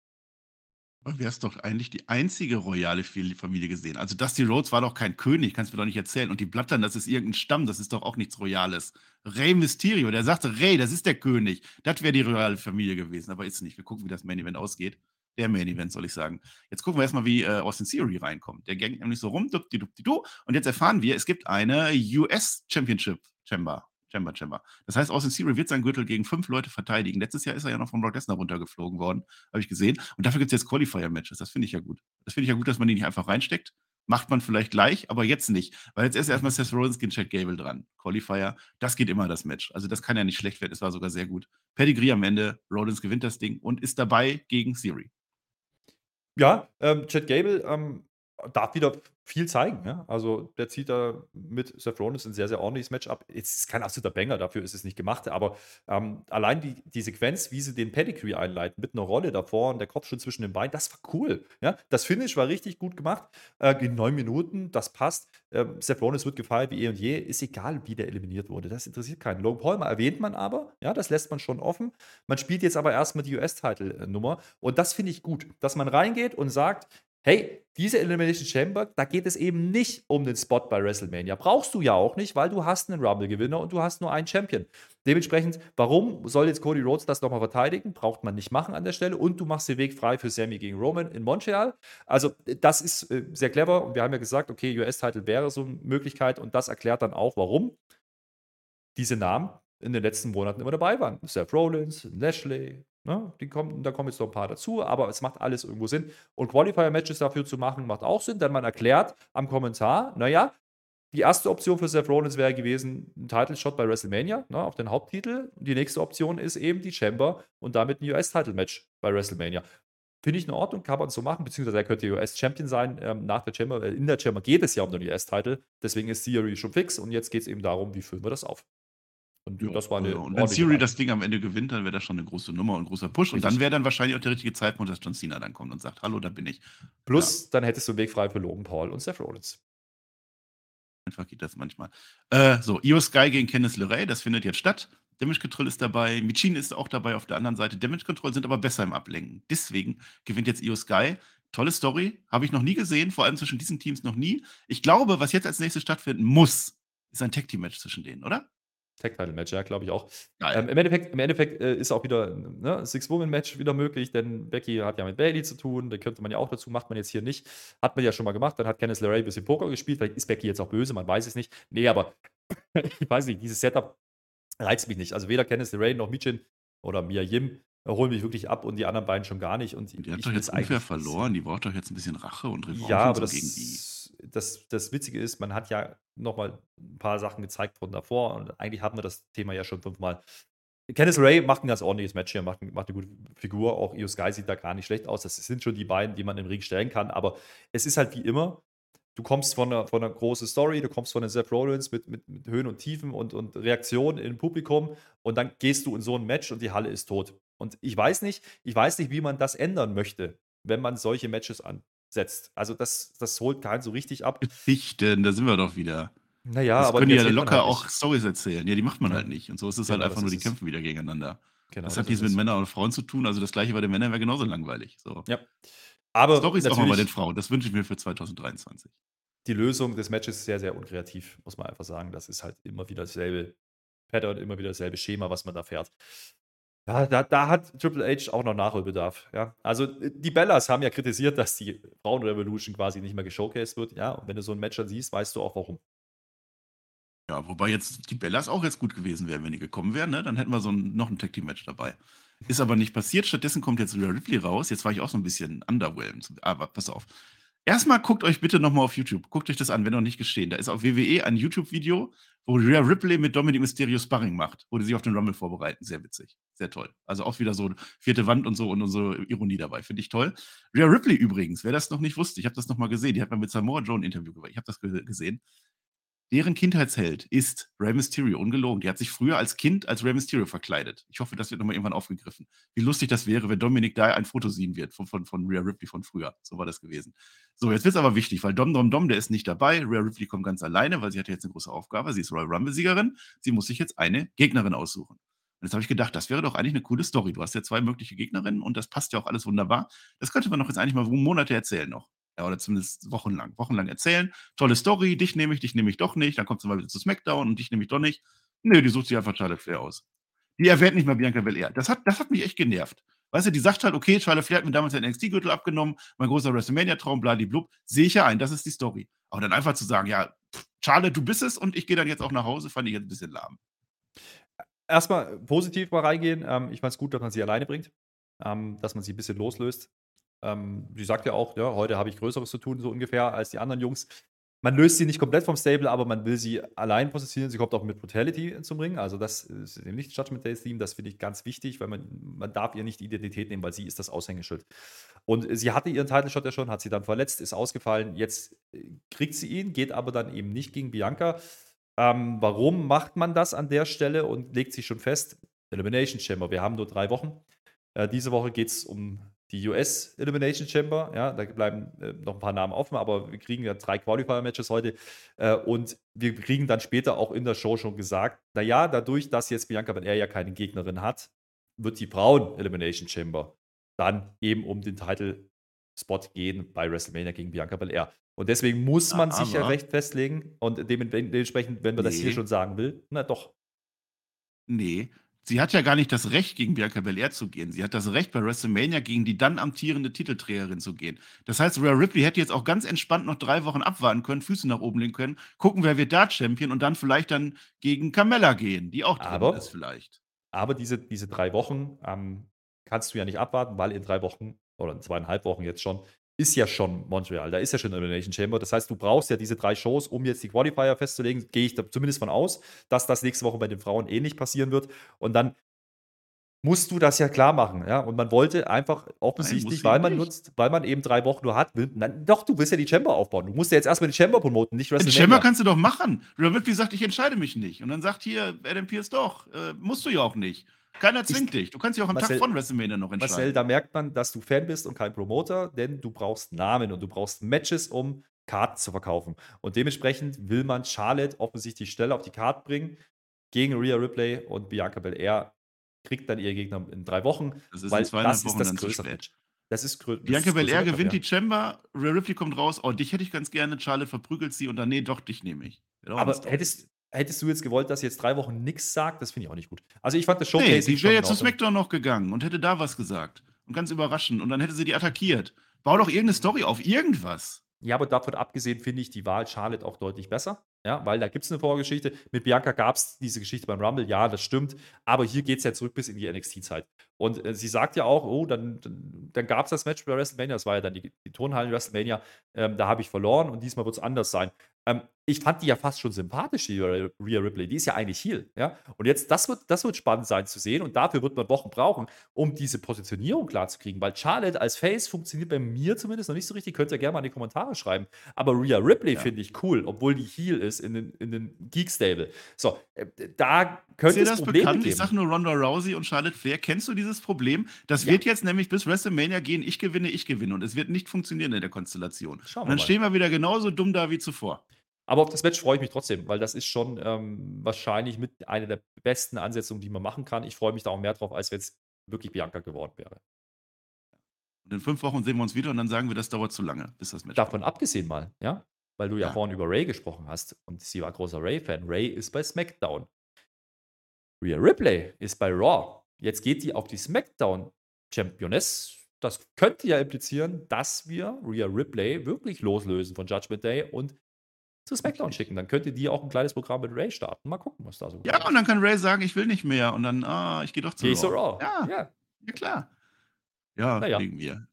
Aber wäre es doch eigentlich die einzige royale Familie gesehen. Also Dusty Rhodes war doch kein König, kannst du mir doch nicht erzählen. Und die Blattern, das ist irgendein Stamm, das ist doch auch nichts Royales. Rey Mysterio, der sagte, Rey, das ist der König. Das wäre die royale Familie gewesen, aber ist nicht. Wir gucken, wie das Main Event ausgeht. Der Main Event, soll ich sagen. Jetzt gucken wir erstmal, wie äh, Austin Theory reinkommt. Der gangt nämlich so rum, dupdi, dupdi, du. Und jetzt erfahren wir, es gibt eine US Championship Chamber. Chamber, Chamber. Das heißt, Austin Theory wird seinen Gürtel gegen fünf Leute verteidigen. Letztes Jahr ist er ja noch von Brock Lesnar runtergeflogen worden, habe ich gesehen. Und dafür gibt es jetzt Qualifier-Matches. Das finde ich ja gut. Das finde ich ja gut, dass man die nicht einfach reinsteckt. Macht man vielleicht gleich, aber jetzt nicht. Weil jetzt ist erstmal Seth Rollins gegen Chad Gable dran. Qualifier, das geht immer das Match. Also das kann ja nicht schlecht werden. Es war sogar sehr gut. Pedigree am Ende, Rollins gewinnt das Ding und ist dabei gegen Theory. Ja, ähm, Chad Gable ähm, darf wieder viel zeigen. Ja? Also der zieht da mit Seth Rollins ein sehr, sehr ordentliches Match ab. Jetzt ist kein absoluter Banger, dafür ist es nicht gemacht, aber ähm, allein die, die Sequenz, wie sie den Pedigree einleiten, mit einer Rolle davor und der Kopf schon zwischen den Beinen, das war cool. Ja? Das Finish war richtig gut gemacht. Äh, in neun Minuten, das passt. Ähm, Seth Rollins wird gefeiert wie eh und je. Ist egal, wie der eliminiert wurde. Das interessiert keinen. Logan Paul erwähnt man aber, ja, das lässt man schon offen. Man spielt jetzt aber erstmal die US-Title-Nummer und das finde ich gut, dass man reingeht und sagt, hey, diese Elimination Chamber, da geht es eben nicht um den Spot bei WrestleMania. Brauchst du ja auch nicht, weil du hast einen Rumble-Gewinner und du hast nur einen Champion. Dementsprechend, warum soll jetzt Cody Rhodes das nochmal verteidigen? Braucht man nicht machen an der Stelle. Und du machst den Weg frei für Sammy gegen Roman in Montreal. Also, das ist äh, sehr clever. Und wir haben ja gesagt, okay, US-Title wäre so eine Möglichkeit. Und das erklärt dann auch, warum diese Namen in den letzten Monaten immer dabei waren. Seth Rollins, Lashley, Ne? Die kommen, da kommen jetzt noch ein paar dazu, aber es macht alles irgendwo Sinn. Und Qualifier-Matches dafür zu machen, macht auch Sinn, denn man erklärt am Kommentar, naja, die erste Option für Seth Rollins wäre gewesen, ein Title-Shot bei WrestleMania ne, auf den Haupttitel. Die nächste Option ist eben die Chamber und damit ein US-Title-Match bei WrestleMania. Finde ich in Ordnung, kann man so machen, beziehungsweise er könnte US-Champion sein. Ähm, nach der Chamber, in der Chamber geht es ja um den US-Title, deswegen ist Theory schon fix und jetzt geht es eben darum, wie füllen wir das auf. Und ja, das war eine. Und wenn Theory das Ding am Ende gewinnt, dann wäre das schon eine große Nummer und ein großer Push. Und dann wäre dann wahrscheinlich auch der richtige Zeitpunkt, dass John Cena dann kommt und sagt: Hallo, da bin ich. Plus, ja. dann hättest du Weg frei für Logan Paul und Seth Rollins. Einfach geht das manchmal. Äh, so, Io Sky gegen Kenneth LeRae, das findet jetzt statt. Damage Control ist dabei, Michin ist auch dabei auf der anderen Seite. Damage Control sind aber besser im Ablenken. Deswegen gewinnt jetzt Io Sky. Tolle Story, habe ich noch nie gesehen, vor allem zwischen diesen Teams noch nie. Ich glaube, was jetzt als nächstes stattfinden muss, ist ein Tag Team Match zwischen denen, oder? Tag-Title-Match, ja, glaube ich auch. Ähm, Im Endeffekt, im Endeffekt äh, ist auch wieder ne, Six-Woman-Match wieder möglich, denn Becky hat ja mit Bailey zu tun, da könnte man ja auch dazu, macht man jetzt hier nicht. Hat man ja schon mal gemacht, dann hat Kenneth LeRae ein bisschen Poker gespielt, vielleicht ist Becky jetzt auch böse, man weiß es nicht. Nee, aber ich weiß nicht, dieses Setup reizt mich nicht. Also weder Kenneth LeRae noch Michin oder Mia Yim holen mich wirklich ab und die anderen beiden schon gar nicht. Und die hat doch jetzt unfair verloren, die braucht doch jetzt ein bisschen Rache und Revanche ja, aber so das, gegen die das, das Witzige ist, man hat ja nochmal ein paar Sachen gezeigt von davor und eigentlich hatten wir das Thema ja schon fünfmal. Kenneth Ray macht ein ganz ordentliches Match hier, macht, macht eine gute Figur. Auch Io Sky sieht da gar nicht schlecht aus. Das sind schon die beiden, die man im Ring stellen kann. Aber es ist halt wie immer, du kommst von einer, von einer großen Story, du kommst von den Seth Rollins mit, mit, mit Höhen und Tiefen und, und Reaktionen im Publikum und dann gehst du in so ein Match und die Halle ist tot. Und ich weiß nicht, ich weiß nicht, wie man das ändern möchte, wenn man solche Matches an, setzt. Also das, das holt keinen so richtig ab. Geschichten, da sind wir doch wieder. Naja, das aber können die ja locker halt auch Stories erzählen. Ja, die macht man ja. halt nicht. Und so ist es halt genau, halt einfach nur, die kämpfen wieder gegeneinander. Genau, das hat nichts mit Männern und Frauen zu tun. Also das gleiche bei den Männern wäre genauso langweilig. So. Ja. Aber Stories auch mal bei den Frauen. Das wünsche ich mir für 2023. Die Lösung des Matches ist sehr, sehr unkreativ, muss man einfach sagen. Das ist halt immer wieder dasselbe Pattern, immer wieder dasselbe Schema, was man da fährt. Ja, da, da hat Triple H auch noch Nachholbedarf. Ja. Also die Bellas haben ja kritisiert, dass die Frauenrevolution quasi nicht mehr geshowcased wird. Ja, und wenn du so ein Match dann siehst, weißt du auch warum. Ja, wobei jetzt die Bellas auch jetzt gut gewesen wären, wenn die gekommen wären, ne? Dann hätten wir so ein, noch ein Tag Team Match dabei. Ist aber nicht passiert. Stattdessen kommt jetzt Rhea Ripley raus. Jetzt war ich auch so ein bisschen underwhelmed. Aber pass auf. Erstmal guckt euch bitte nochmal auf YouTube. Guckt euch das an, wenn noch nicht gestehen. Da ist auf WWE ein YouTube-Video, wo Rhea Ripley mit Dominic Mysterio Sparring macht, wo die sich auf den Rumble vorbereiten. Sehr witzig. Sehr toll. Also auch wieder so vierte Wand und so und unsere Ironie dabei. Finde ich toll. Rhea Ripley übrigens, wer das noch nicht wusste, ich habe das nochmal gesehen. Die hat mal mit Samoa Joe ein Interview gemacht. Ich habe das gesehen. Deren Kindheitsheld ist Rey Mysterio, ungelogen. Die hat sich früher als Kind als Rey Mysterio verkleidet. Ich hoffe, das wird nochmal irgendwann aufgegriffen. Wie lustig das wäre, wenn Dominik da ein Foto sehen wird von, von, von Rhea Ripley von früher. So war das gewesen. So, jetzt wird es aber wichtig, weil Dom Dom Dom, der ist nicht dabei. Rhea Ripley kommt ganz alleine, weil sie hat jetzt eine große Aufgabe. Sie ist Royal Rumble-Siegerin. Sie muss sich jetzt eine Gegnerin aussuchen. Und jetzt habe ich gedacht, das wäre doch eigentlich eine coole Story. Du hast ja zwei mögliche Gegnerinnen und das passt ja auch alles wunderbar. Das könnte man doch jetzt eigentlich mal Monate erzählen noch. Ja, oder zumindest wochenlang. Wochenlang erzählen. Tolle Story, dich nehme ich, dich nehme ich doch nicht. Dann kommt sie mal wieder zu SmackDown und dich nehme ich doch nicht. Nö, die sucht sich einfach Charlotte Flair aus. Die erwähnt nicht mal Bianca Belair. Das hat, das hat mich echt genervt. Weißt du, die sagt halt, okay, Charlotte Flair hat mir damals den NXT-Gürtel abgenommen, mein großer WrestleMania-Traum, bladiblub, sehe ich ja ein, das ist die Story. Aber dann einfach zu sagen, ja, Charlotte, du bist es und ich gehe dann jetzt auch nach Hause, fand ich jetzt ein bisschen lahm. Erstmal positiv mal reingehen. Ähm, ich fand es gut, dass man sie alleine bringt, ähm, dass man sie ein bisschen loslöst. Ähm, sie sagt ja auch, ja, heute habe ich Größeres zu tun, so ungefähr, als die anderen Jungs. man löst sie nicht komplett vom Stable, aber man will sie allein positionieren. Sie kommt auch mit Brutality zum Ring. Also das ist nicht Judgment Day Theme. Das finde ich ganz wichtig, weil man, man darf ihr nicht die Identität nehmen, weil sie ist das Aushängeschild. Und sie hatte ihren Title Shot ja schon, hat sie dann verletzt, ist ausgefallen. Jetzt äh, kriegt sie ihn, geht aber dann eben nicht gegen Bianca. Ähm, warum macht man das an der Stelle und legt sich schon fest? Elimination Chamber. Wir haben nur drei Wochen. Äh, diese Woche geht es um die US Elimination Chamber. Ja, da bleiben äh, noch ein paar Namen offen, aber wir kriegen ja drei Qualifier-Matches heute. Äh, und wir kriegen dann später auch in der Show schon gesagt, naja, dadurch, dass jetzt Bianca Belair ja keine Gegnerin hat, wird die Frauen Elimination Chamber dann eben um den Title-Spot gehen bei WrestleMania gegen Bianca Belair. Und deswegen muss man ja, sich ja recht festlegen. Und dementsprechend, wenn man nee. das hier schon sagen will, na doch. Nee, Sie hat ja gar nicht das Recht, gegen Bianca Belair zu gehen. Sie hat das Recht, bei WrestleMania gegen die dann amtierende Titelträgerin zu gehen. Das heißt, Rhea Ripley hätte jetzt auch ganz entspannt noch drei Wochen abwarten können, Füße nach oben legen können, gucken, wer wird da Champion und dann vielleicht dann gegen Carmella gehen, die auch drin aber, ist vielleicht. Aber diese, diese drei Wochen ähm, kannst du ja nicht abwarten, weil in drei Wochen oder in zweieinhalb Wochen jetzt schon ist ja schon Montreal, da ist ja schon Elimination Chamber. Das heißt, du brauchst ja diese drei Shows, um jetzt die Qualifier festzulegen. Gehe ich da zumindest von aus, dass das nächste Woche bei den Frauen ähnlich passieren wird. Und dann musst du das ja klar machen. Ja? Und man wollte einfach offensichtlich, Nein, weil man nicht. nutzt, weil man eben drei Wochen nur hat, nein, doch, du willst ja die Chamber aufbauen. Du musst ja jetzt erstmal die Chamber promoten, nicht WrestleMania. Die Chamber kannst du doch machen. Rhea Ripley sagt, ich entscheide mich nicht. Und dann sagt hier Adam Pierce doch, äh, musst du ja auch nicht. Keiner zwingt dich. Du kannst dich auch am Marcel, Tag von WrestleMania noch entscheiden. Marcel, da merkt man, dass du Fan bist und kein Promoter, denn du brauchst Namen und du brauchst Matches, um Karten zu verkaufen. Und dementsprechend will man Charlotte offensichtlich schnell auf die Karte bringen gegen Rhea Ripley und Bianca Belair kriegt dann ihr Gegner in drei Wochen. Das ist weil in das Wochen ist das größere Match. Das ist grö Bianca Belair gewinnt die Chamber, Rhea Ripley kommt raus, oh, dich hätte ich ganz gerne, Charlotte verprügelt sie und dann, nee, doch, dich nehme ich. Aber hättest, hättest du jetzt gewollt, dass sie jetzt drei Wochen nichts sagt? Das finde ich auch nicht gut. Also ich fand das Showcase. Nee, sie wäre jetzt zu SmackDown noch gegangen und hätte da was gesagt. Und ganz überraschend. Und dann hätte sie die attackiert. Bau doch irgendeine Story auf, irgendwas. Ja, aber davon abgesehen finde ich die Wahl Charlotte auch deutlich besser. Ja, weil da gibt es eine Vorgeschichte. Mit Bianca gab es diese Geschichte beim Rumble, ja, das stimmt. Aber hier geht es ja zurück bis in die NXT-Zeit. Und äh, sie sagt ja auch, oh, dann, dann, dann gab es das Match bei WrestleMania, das war ja dann die, die Turnhallen WrestleMania, ähm, da habe ich verloren und diesmal wird es anders sein. Ähm, ich fand die ja fast schon sympathisch, die Rhea Ripley. Die ist ja eigentlich Heal. Ja? Und jetzt, das wird, das wird spannend sein zu sehen. Und dafür wird man Wochen brauchen, um diese Positionierung klarzukriegen. Weil Charlotte als Face funktioniert bei mir zumindest noch nicht so richtig. Könnt ihr gerne mal in die Kommentare schreiben. Aber Rhea Ripley ja. finde ich cool, obwohl die Heal ist in den, in den Geek-Stable. So, äh, da könnte es das Probleme bekannt? geben. Ich sage nur Ronda Rousey und Charlotte Flair. Kennst du dieses Problem? Das ja. wird jetzt nämlich bis WrestleMania gehen. Ich gewinne, ich gewinne. Und es wird nicht funktionieren in der Konstellation. Schauen und dann mal. stehen wir wieder genauso dumm da wie zuvor. Aber auf das Match freue ich mich trotzdem, weil das ist schon ähm, wahrscheinlich mit einer der besten Ansetzungen, die man machen kann. Ich freue mich da auch mehr drauf, als wenn es wirklich Bianca geworden wäre. Und in fünf Wochen sehen wir uns wieder und dann sagen wir, das dauert zu lange, bis das Match Davon kommt. abgesehen mal, ja, weil du ja, ja vorhin über Ray gesprochen hast und sie war großer Ray-Fan. Ray ist bei SmackDown. Rhea Ripley ist bei Raw. Jetzt geht die auf die SmackDown Championess. Das könnte ja implizieren, dass wir Rhea Ripley wirklich loslösen von Judgment Day und zu SmackDown schicken. Dann könnte die auch ein kleines Programm mit Ray starten. Mal gucken, was da so Ja, und dann kann Ray sagen, ich will nicht mehr. Und dann, ah, ich gehe doch zu Geh Raw. Raw. Ja, ja. ja klar. Ja, naja. kriegen wir.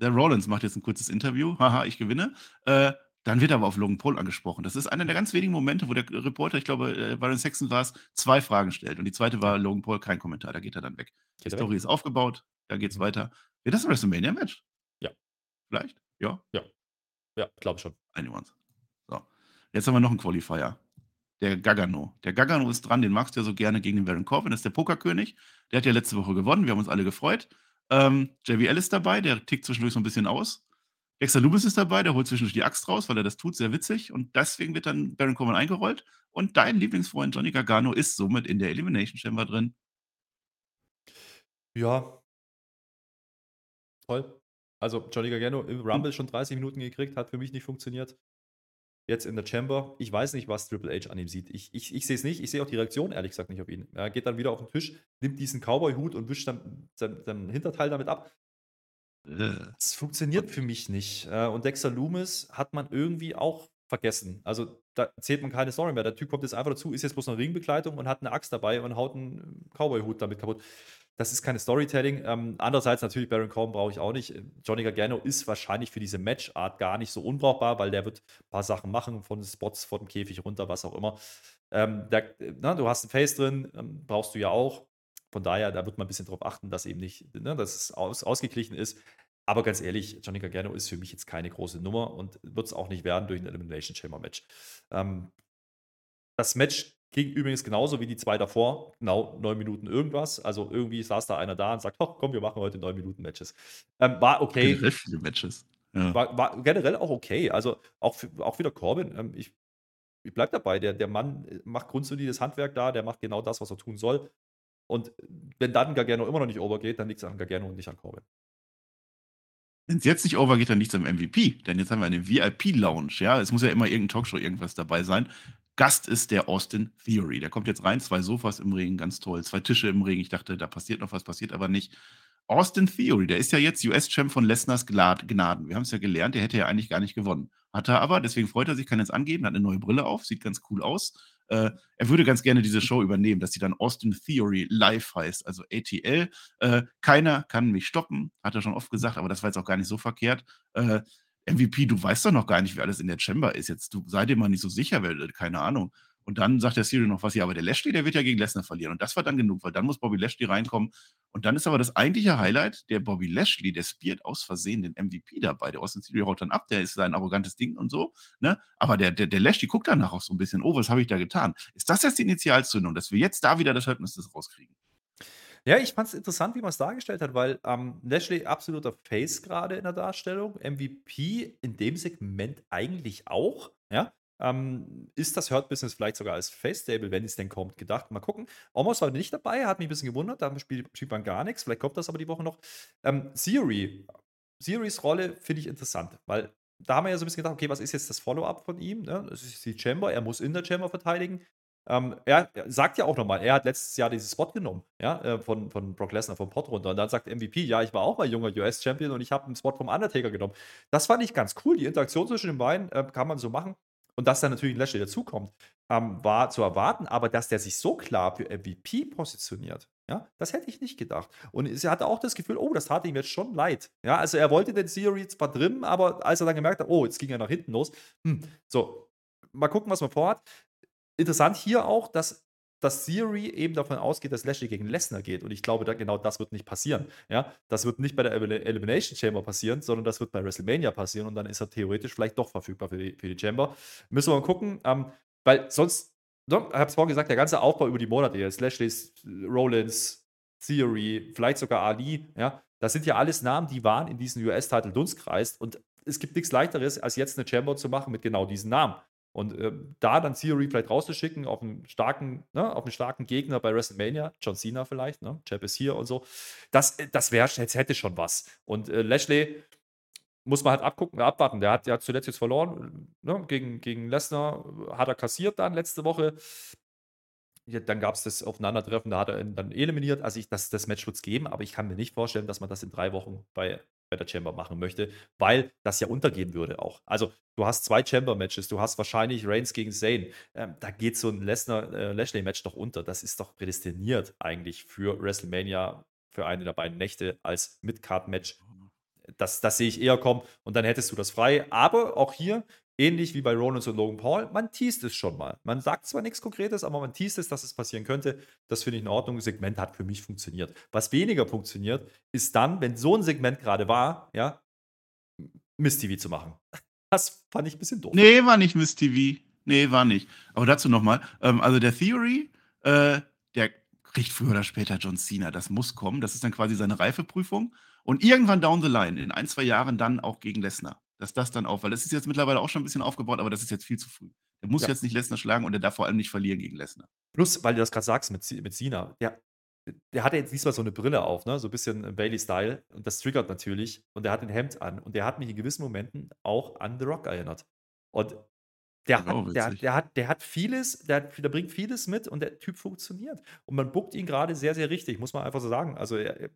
Der Rollins macht jetzt ein kurzes Interview. Haha, ich gewinne. Äh, dann wird er aber auf Logan Paul angesprochen. Das ist einer der ganz wenigen Momente, wo der Reporter, ich glaube, äh, Byron Sexton war es, zwei Fragen stellt. Und die zweite war Logan Paul, kein Kommentar. Da geht er dann weg. Geht die Story weg? ist aufgebaut, da geht's mhm. weiter. Wird das ein WrestleMania-Match? Ja. Vielleicht? Ja? Ja. Ja, glaube schon. Anyone's. Jetzt haben wir noch einen Qualifier. Der Gagano. Der Gagano ist dran, den magst du ja so gerne gegen den Baron Corbin. Das ist der Pokerkönig. Der hat ja letzte Woche gewonnen. Wir haben uns alle gefreut. Ähm, JBL ist dabei, der tickt zwischendurch so ein bisschen aus. Dexter Loomis ist dabei, der holt zwischendurch die Axt raus, weil er das tut, sehr witzig. Und deswegen wird dann Baron Corbin eingerollt. Und dein Lieblingsfreund Johnny Gargano ist somit in der Elimination Chamber drin. Ja. Toll. Also Johnny Gargano im Rumble schon 30 Minuten gekriegt, hat für mich nicht funktioniert jetzt in der Chamber. Ich weiß nicht, was Triple H an ihm sieht. Ich, ich, ich sehe es nicht. Ich sehe auch die Reaktion, ehrlich gesagt, nicht auf ihn. Er geht dann wieder auf den Tisch, nimmt diesen Cowboy-Hut und wischt dann sein, sein, Hinterteil damit ab. Das funktioniert für mich nicht. Äh, und Dexter Loomis hat man irgendwie auch vergessen. Also da zählt man keine Story mehr. Der Typ kommt jetzt einfach dazu, ist jetzt bloß eine Ringbegleitung und hat eine Axt dabei und haut einen Cowboy-Hut damit kaputt. Das ist keine Storytelling. Ähm, andererseits natürlich, Baron Corbin brauche ich auch nicht. Johnny Gargano ist wahrscheinlich für diese Matchart gar nicht so unbrauchbar, weil der wird ein paar Sachen machen, von Spots, von dem Käfig runter, was auch immer. Ähm, der, na, du hast einen Face drin, ähm, brauchst du ja auch. Von daher, da wird man ein bisschen drauf achten, dass eben nicht, ne, dass es aus, ausgeglichen ist. Aber ganz ehrlich, Johnny Gargano ist für mich jetzt keine große Nummer und wird es auch nicht werden durch ein Elimination Chamber Match. Ähm, das Match ging übrigens genauso wie die zwei davor, genau neun Minuten irgendwas. Also irgendwie saß da einer da und sagt, komm, wir machen heute neun Minuten Matches. Ähm, war okay. Generell viele Matches. Ja. War, war, generell auch okay. Also auch, auch wieder Corbin. Ähm, ich, ich bleibe dabei. Der, der Mann macht grundsolides Handwerk da, der macht genau das, was er tun soll. Und wenn dann Gargano immer noch nicht overgeht, dann liegt es an Gargano und nicht an Corbin. Wenn es jetzt nicht overgeht, dann liegt es am MVP. Denn jetzt haben wir eine VIP-Lounge. Ja, es muss ja immer irgendein Talkshow irgendwas dabei sein. Gast ist der Austin Theory. Der kommt jetzt rein, zwei Sofas im Ring, ganz toll, zwei Tische im Ring. Ich dachte, da passiert noch was, passiert aber nicht. Austin Theory, der ist ja jetzt US-Champ von Lesners Gnaden. Wir haben es ja gelernt, der hätte ja eigentlich gar nicht gewonnen. Hat er aber, deswegen freut er sich, kann jetzt angeben, hat eine neue Brille auf, sieht ganz cool aus. Äh, er würde ganz gerne diese Show übernehmen, dass sie dann Austin Theory live heißt, also ATL. Äh, keiner kann mich stoppen, hat er schon oft gesagt, aber das war jetzt auch gar nicht so verkehrt. Äh, MVP, du weißt doch noch gar nicht, wie alles in der Chamber ist. Jetzt, du sei dir mal nicht so sicher, weil, keine Ahnung. Und dann sagt der Cyril noch was, ja, aber der Lashley, der wird ja gegen Lesnar verlieren. Und das war dann genug, weil dann muss Bobby Lashley reinkommen. Und dann ist aber das eigentliche Highlight, der Bobby Lashley, der spielt aus Versehen den MVP dabei. Der Austin Theory haut dann ab, der ist sein arrogantes Ding und so. Ne? Aber der, der, der Lashley guckt danach auch so ein bisschen, oh, was habe ich da getan? Ist das jetzt die Initialzündung, dass wir jetzt da wieder das Halbnis rauskriegen? Ja, ich fand es interessant, wie man es dargestellt hat, weil ähm, Lashley absoluter Face gerade in der Darstellung, MVP in dem Segment eigentlich auch, ja. Ähm, ist das Hurt Business vielleicht sogar als Face-Stable, wenn es denn kommt, gedacht? Mal gucken. Omos war nicht dabei, hat mich ein bisschen gewundert, da spielt, man gar nichts, vielleicht kommt das aber die Woche noch. Ähm, Theory, Theorys Rolle finde ich interessant, weil da haben wir ja so ein bisschen gedacht, okay, was ist jetzt das Follow-up von ihm? Ne? Das ist die Chamber, er muss in der Chamber verteidigen. Ähm, er, sagt ja auch nochmal, er hat letztes Jahr dieses Spot genommen, ja, äh, von, von Brock Lesnar vom Pot runter. Und dann sagt MVP, ja, ich war auch mal junger US-Champion und ich habe einen Spot vom Undertaker genommen. Das fand ich ganz cool. Die Interaktion zwischen den beiden äh, kann man so machen. Und dass dann natürlich ein Lashley dazukommt, ähm, war zu erwarten, aber dass der sich so klar für MVP positioniert, ja, das hätte ich nicht gedacht. Und er hatte auch das Gefühl, oh, das tat ihm jetzt schon leid. Ja, also er wollte den Theory zwar drin, aber als er dann gemerkt hat, oh, jetzt ging er nach hinten los, hm, so, mal gucken, was man vorhat. Interessant hier auch, dass dass Theory eben davon ausgeht, dass Lashley gegen Lesnar geht. Und ich glaube, da, genau das wird nicht passieren. Ja? Das wird nicht bei der Elimination Chamber passieren, sondern das wird bei WrestleMania passieren. Und dann ist er theoretisch vielleicht doch verfügbar für die, für die Chamber. Müssen wir mal gucken, ähm, weil sonst, ich habe es vorhin gesagt, der ganze Aufbau über die Monate jetzt, Lashley's, Rollins, Theory, vielleicht sogar Ali, ja, das sind ja alles Namen, die waren in diesem US-Title Dunstkreis. Und es gibt nichts leichteres, als jetzt eine Chamber zu machen mit genau diesen Namen. Und äh, da dann Theory vielleicht rauszuschicken auf einen starken, ne, auf einen starken Gegner bei WrestleMania, John Cena vielleicht, ne, Chap ist hier und so, das, äh, das wäre, hätte schon was. Und äh, Lashley muss man halt abgucken, abwarten. Der hat ja zuletzt jetzt verloren, ne, gegen, gegen Lesnar hat er kassiert dann letzte Woche. Ja, dann gab es das Aufeinandertreffen, da hat er ihn dann eliminiert. Also ich, das, das Match wird es geben, aber ich kann mir nicht vorstellen, dass man das in drei Wochen bei bei der Chamber machen möchte, weil das ja untergehen würde auch. Also du hast zwei Chamber-Matches, du hast wahrscheinlich Reigns gegen Zane. Ähm, da geht so ein Lesnar-Lashley-Match äh, doch unter. Das ist doch prädestiniert eigentlich für WrestleMania, für eine der beiden Nächte als Mid-Card-Match. Das, das sehe ich eher kommen und dann hättest du das frei. Aber auch hier, Ähnlich wie bei Rollins und Logan Paul, man teast es schon mal. Man sagt zwar nichts Konkretes, aber man teast es, dass es passieren könnte. Das finde ich in Ordnung. Das Segment hat für mich funktioniert. Was weniger funktioniert, ist dann, wenn so ein Segment gerade war, ja, Miss TV zu machen. Das fand ich ein bisschen doof. Nee, war nicht Miss TV. Nee, war nicht. Aber dazu nochmal. Ähm, also der Theory, äh, der kriegt früher oder später John Cena. Das muss kommen. Das ist dann quasi seine Reifeprüfung. Und irgendwann down the line, in ein, zwei Jahren dann auch gegen Lesnar dass das dann auch, weil das ist jetzt mittlerweile auch schon ein bisschen aufgebaut, aber das ist jetzt viel zu früh. Der muss ja. jetzt nicht Lesnar schlagen und der darf vor allem nicht verlieren gegen Lesnar. Plus, weil du das gerade sagst mit, mit Sina, der, der hatte jetzt diesmal so eine Brille auf, ne? so ein bisschen Bailey-Style und das triggert natürlich und der hat ein Hemd an und der hat mich in gewissen Momenten auch an The Rock erinnert. Und der, hat, der, der, hat, der hat vieles, der, der bringt vieles mit und der Typ funktioniert. Und man buckt ihn gerade sehr, sehr richtig, muss man einfach so sagen. Also er,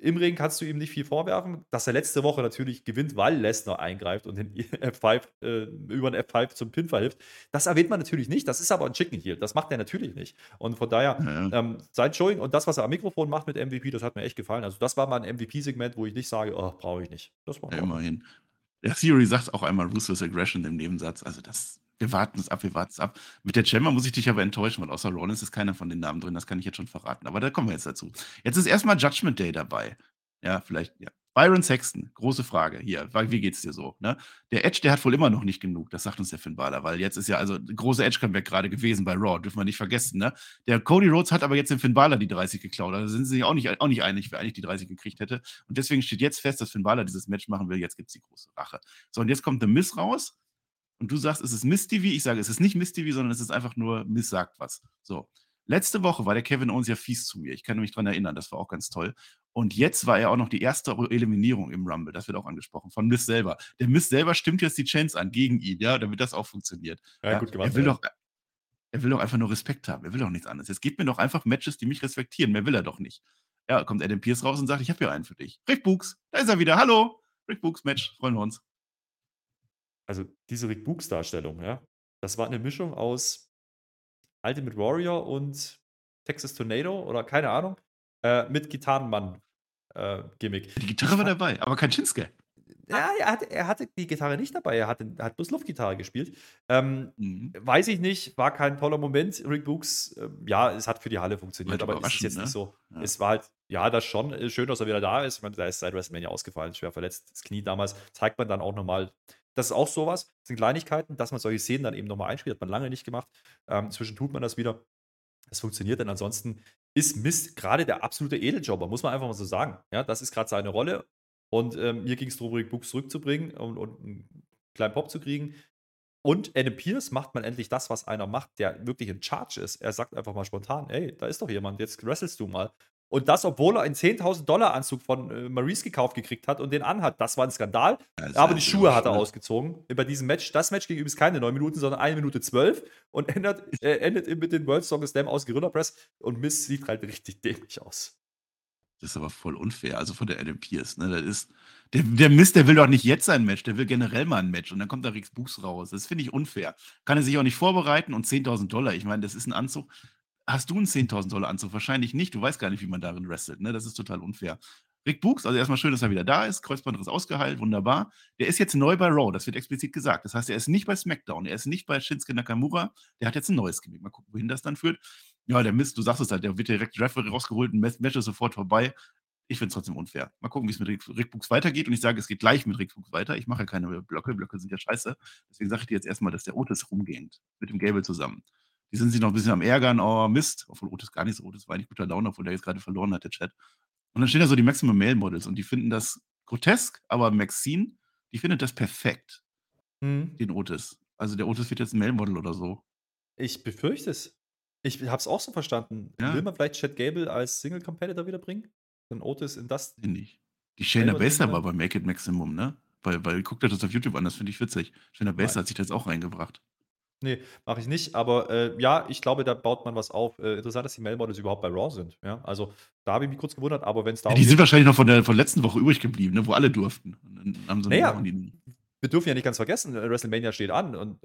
im Ring kannst du ihm nicht viel vorwerfen. Dass er letzte Woche natürlich gewinnt, weil Lesnar eingreift und den F5 äh, über den F5 zum Pin verhilft, das erwähnt man natürlich nicht. Das ist aber ein Chicken Heel. Das macht er natürlich nicht. Und von daher, ja. ähm, sein Showing und das, was er am Mikrofon macht mit MVP, das hat mir echt gefallen. Also, das war mal ein MVP-Segment, wo ich nicht sage, oh, brauche ich nicht. Das war ja, immerhin. Der Theory sagt auch einmal Ruthless Aggression im Nebensatz. Also, das wir warten es ab, wir warten es ab. Mit der Gemma muss ich dich aber enttäuschen, weil außer Rollins ist keiner von den Namen drin, das kann ich jetzt schon verraten. Aber da kommen wir jetzt dazu. Jetzt ist erstmal Judgment Day dabei. Ja, vielleicht, ja. Byron Sexton, große Frage hier. Wie geht's dir so? Ne? Der Edge, der hat wohl immer noch nicht genug, das sagt uns der Finn Balor, weil jetzt ist ja also große Edge-Comeback gerade gewesen bei Raw, dürfen wir nicht vergessen. Ne? Der Cody Rhodes hat aber jetzt den Finn Balor die 30 geklaut. Also sind sie sich auch nicht, auch nicht einig, wer eigentlich die 30 gekriegt hätte. Und deswegen steht jetzt fest, dass Finn Balor dieses Match machen will. Jetzt gibt es die große Rache. So, und jetzt kommt The Miss raus und du sagst, es ist Miss TV. Ich sage, es ist nicht Miss TV, sondern es ist einfach nur Miss sagt was. So. Letzte Woche war der Kevin Owens ja fies zu mir. Ich kann mich daran erinnern, das war auch ganz toll. Und jetzt war er auch noch die erste Eliminierung im Rumble. Das wird auch angesprochen von Miss selber. Der Miss selber stimmt jetzt die Chance an gegen ihn, ja, damit das auch funktioniert. Ja, ja, gut gemacht. Er will, ja. doch, er will doch einfach nur Respekt haben. Er will doch nichts anderes. Jetzt gibt mir doch einfach Matches, die mich respektieren. Mehr will er doch nicht. Ja, kommt Adam Pierce raus und sagt, ich habe hier einen für dich. Rick Books, da ist er wieder. Hallo. Rick Books Match, freuen wir uns also diese Rick Books Darstellung, ja, das war eine Mischung aus Ultimate Warrior und Texas Tornado oder keine Ahnung, äh, mit Gitarrenmann-Gimmick. Äh, die Gitarre war dabei, aber kein Shinsuke. Ja, er hatte, er hatte die Gitarre nicht dabei, er hat, er hat bloß Luftgitarre gespielt. Ähm, mhm. Weiß ich nicht, war kein toller Moment. Rick Books, äh, ja, es hat für die Halle funktioniert, aber es ist jetzt ne? nicht so. Ja. Es war halt, ja, das schon äh, schön, dass er wieder da ist. Ich meine, da ist seit WrestleMania ausgefallen, schwer verletzt. Das Knie damals zeigt man dann auch nochmal das ist auch sowas. Das sind Kleinigkeiten, dass man solche Szenen dann eben nochmal einspielt. Hat man lange nicht gemacht. Ähm, zwischen tut man das wieder. Es funktioniert dann ansonsten. Ist Mist gerade der absolute Edeljobber, muss man einfach mal so sagen. Ja, das ist gerade seine Rolle. Und ähm, mir ging es darum, Books zurückzubringen und, und einen kleinen Pop zu kriegen. Und Adam Pierce macht man endlich das, was einer macht, der wirklich in Charge ist. Er sagt einfach mal spontan: Ey, da ist doch jemand, jetzt wrestelst du mal. Und das, obwohl er einen 10.000 Dollar Anzug von äh, Maurice gekauft gekriegt hat und den anhat. Das war ein Skandal. Aber die Schuhe hat er ausgezogen. Bei diesem Match. Das Match ging übrigens keine 9 Minuten, sondern 1 Minute 12 und endet, äh, endet mit den World Song Slam aus Gorilla Press. Und Miss sieht halt richtig dämlich aus. Das ist aber voll unfair. Also von der Adam Pierce. Ne? Das ist, der, der Mist, der will doch nicht jetzt ein Match, der will generell mal ein Match. Und dann kommt da Rix Buchs raus. Das finde ich unfair. Kann er sich auch nicht vorbereiten und 10.000 Dollar. Ich meine, das ist ein Anzug hast du einen 10.000 Dollar Anzug? Wahrscheinlich nicht. Du weißt gar nicht, wie man darin wrestelt. Ne? Das ist total unfair. Rick Books, also erstmal schön, dass er wieder da ist. Kreuzband ist ausgeheilt, wunderbar. Der ist jetzt neu bei Raw, das wird explizit gesagt. Das heißt, er ist nicht bei SmackDown, er ist nicht bei Shinsuke Nakamura. Der hat jetzt ein neues Gimmick. Mal gucken, wohin das dann führt. Ja, der Mist, du sagst es halt, der wird direkt Referee rausgeholt, ein Match ist sofort vorbei. Ich finde es trotzdem unfair. Mal gucken, wie es mit Rick, Rick Books weitergeht. Und ich sage, es geht gleich mit Rick Books weiter. Ich mache ja keine Blöcke. Blöcke sind ja scheiße. Deswegen sage ich dir jetzt erstmal, dass der Otis rumgeht. Mit dem Gable zusammen. Die sind sich noch ein bisschen am Ärgern, oh Mist, obwohl Otis gar nicht so, Otis war eigentlich guter Laune, obwohl der jetzt gerade verloren hat, der Chat. Und dann stehen da so die Maximum Male Models und die finden das grotesk, aber Maxine, die findet das perfekt, mhm. den Otis. Also der Otis wird jetzt ein Male Model oder so. Ich befürchte es. Ich habe es auch so verstanden. Ja. Will man vielleicht Chad Gable als Single Competitor wiederbringen? Dann Otis in das. Finde ich. Die Shayna Baszler war bei Make It Maximum, ne? Weil, weil guckt euch das auf YouTube an, das finde ich witzig. Shayna Baszler hat sich das auch reingebracht. Nee, mache ich nicht. Aber äh, ja, ich glaube, da baut man was auf. Äh, interessant, dass die Mail-Models überhaupt bei Raw sind. Ja, also da habe ich mich kurz gewundert, aber wenn es da. Ja, die sind wahrscheinlich noch von der von letzten Woche übrig geblieben, ne, wo alle durften. naja, wir dürfen ja nicht ganz vergessen, äh, WrestleMania steht an und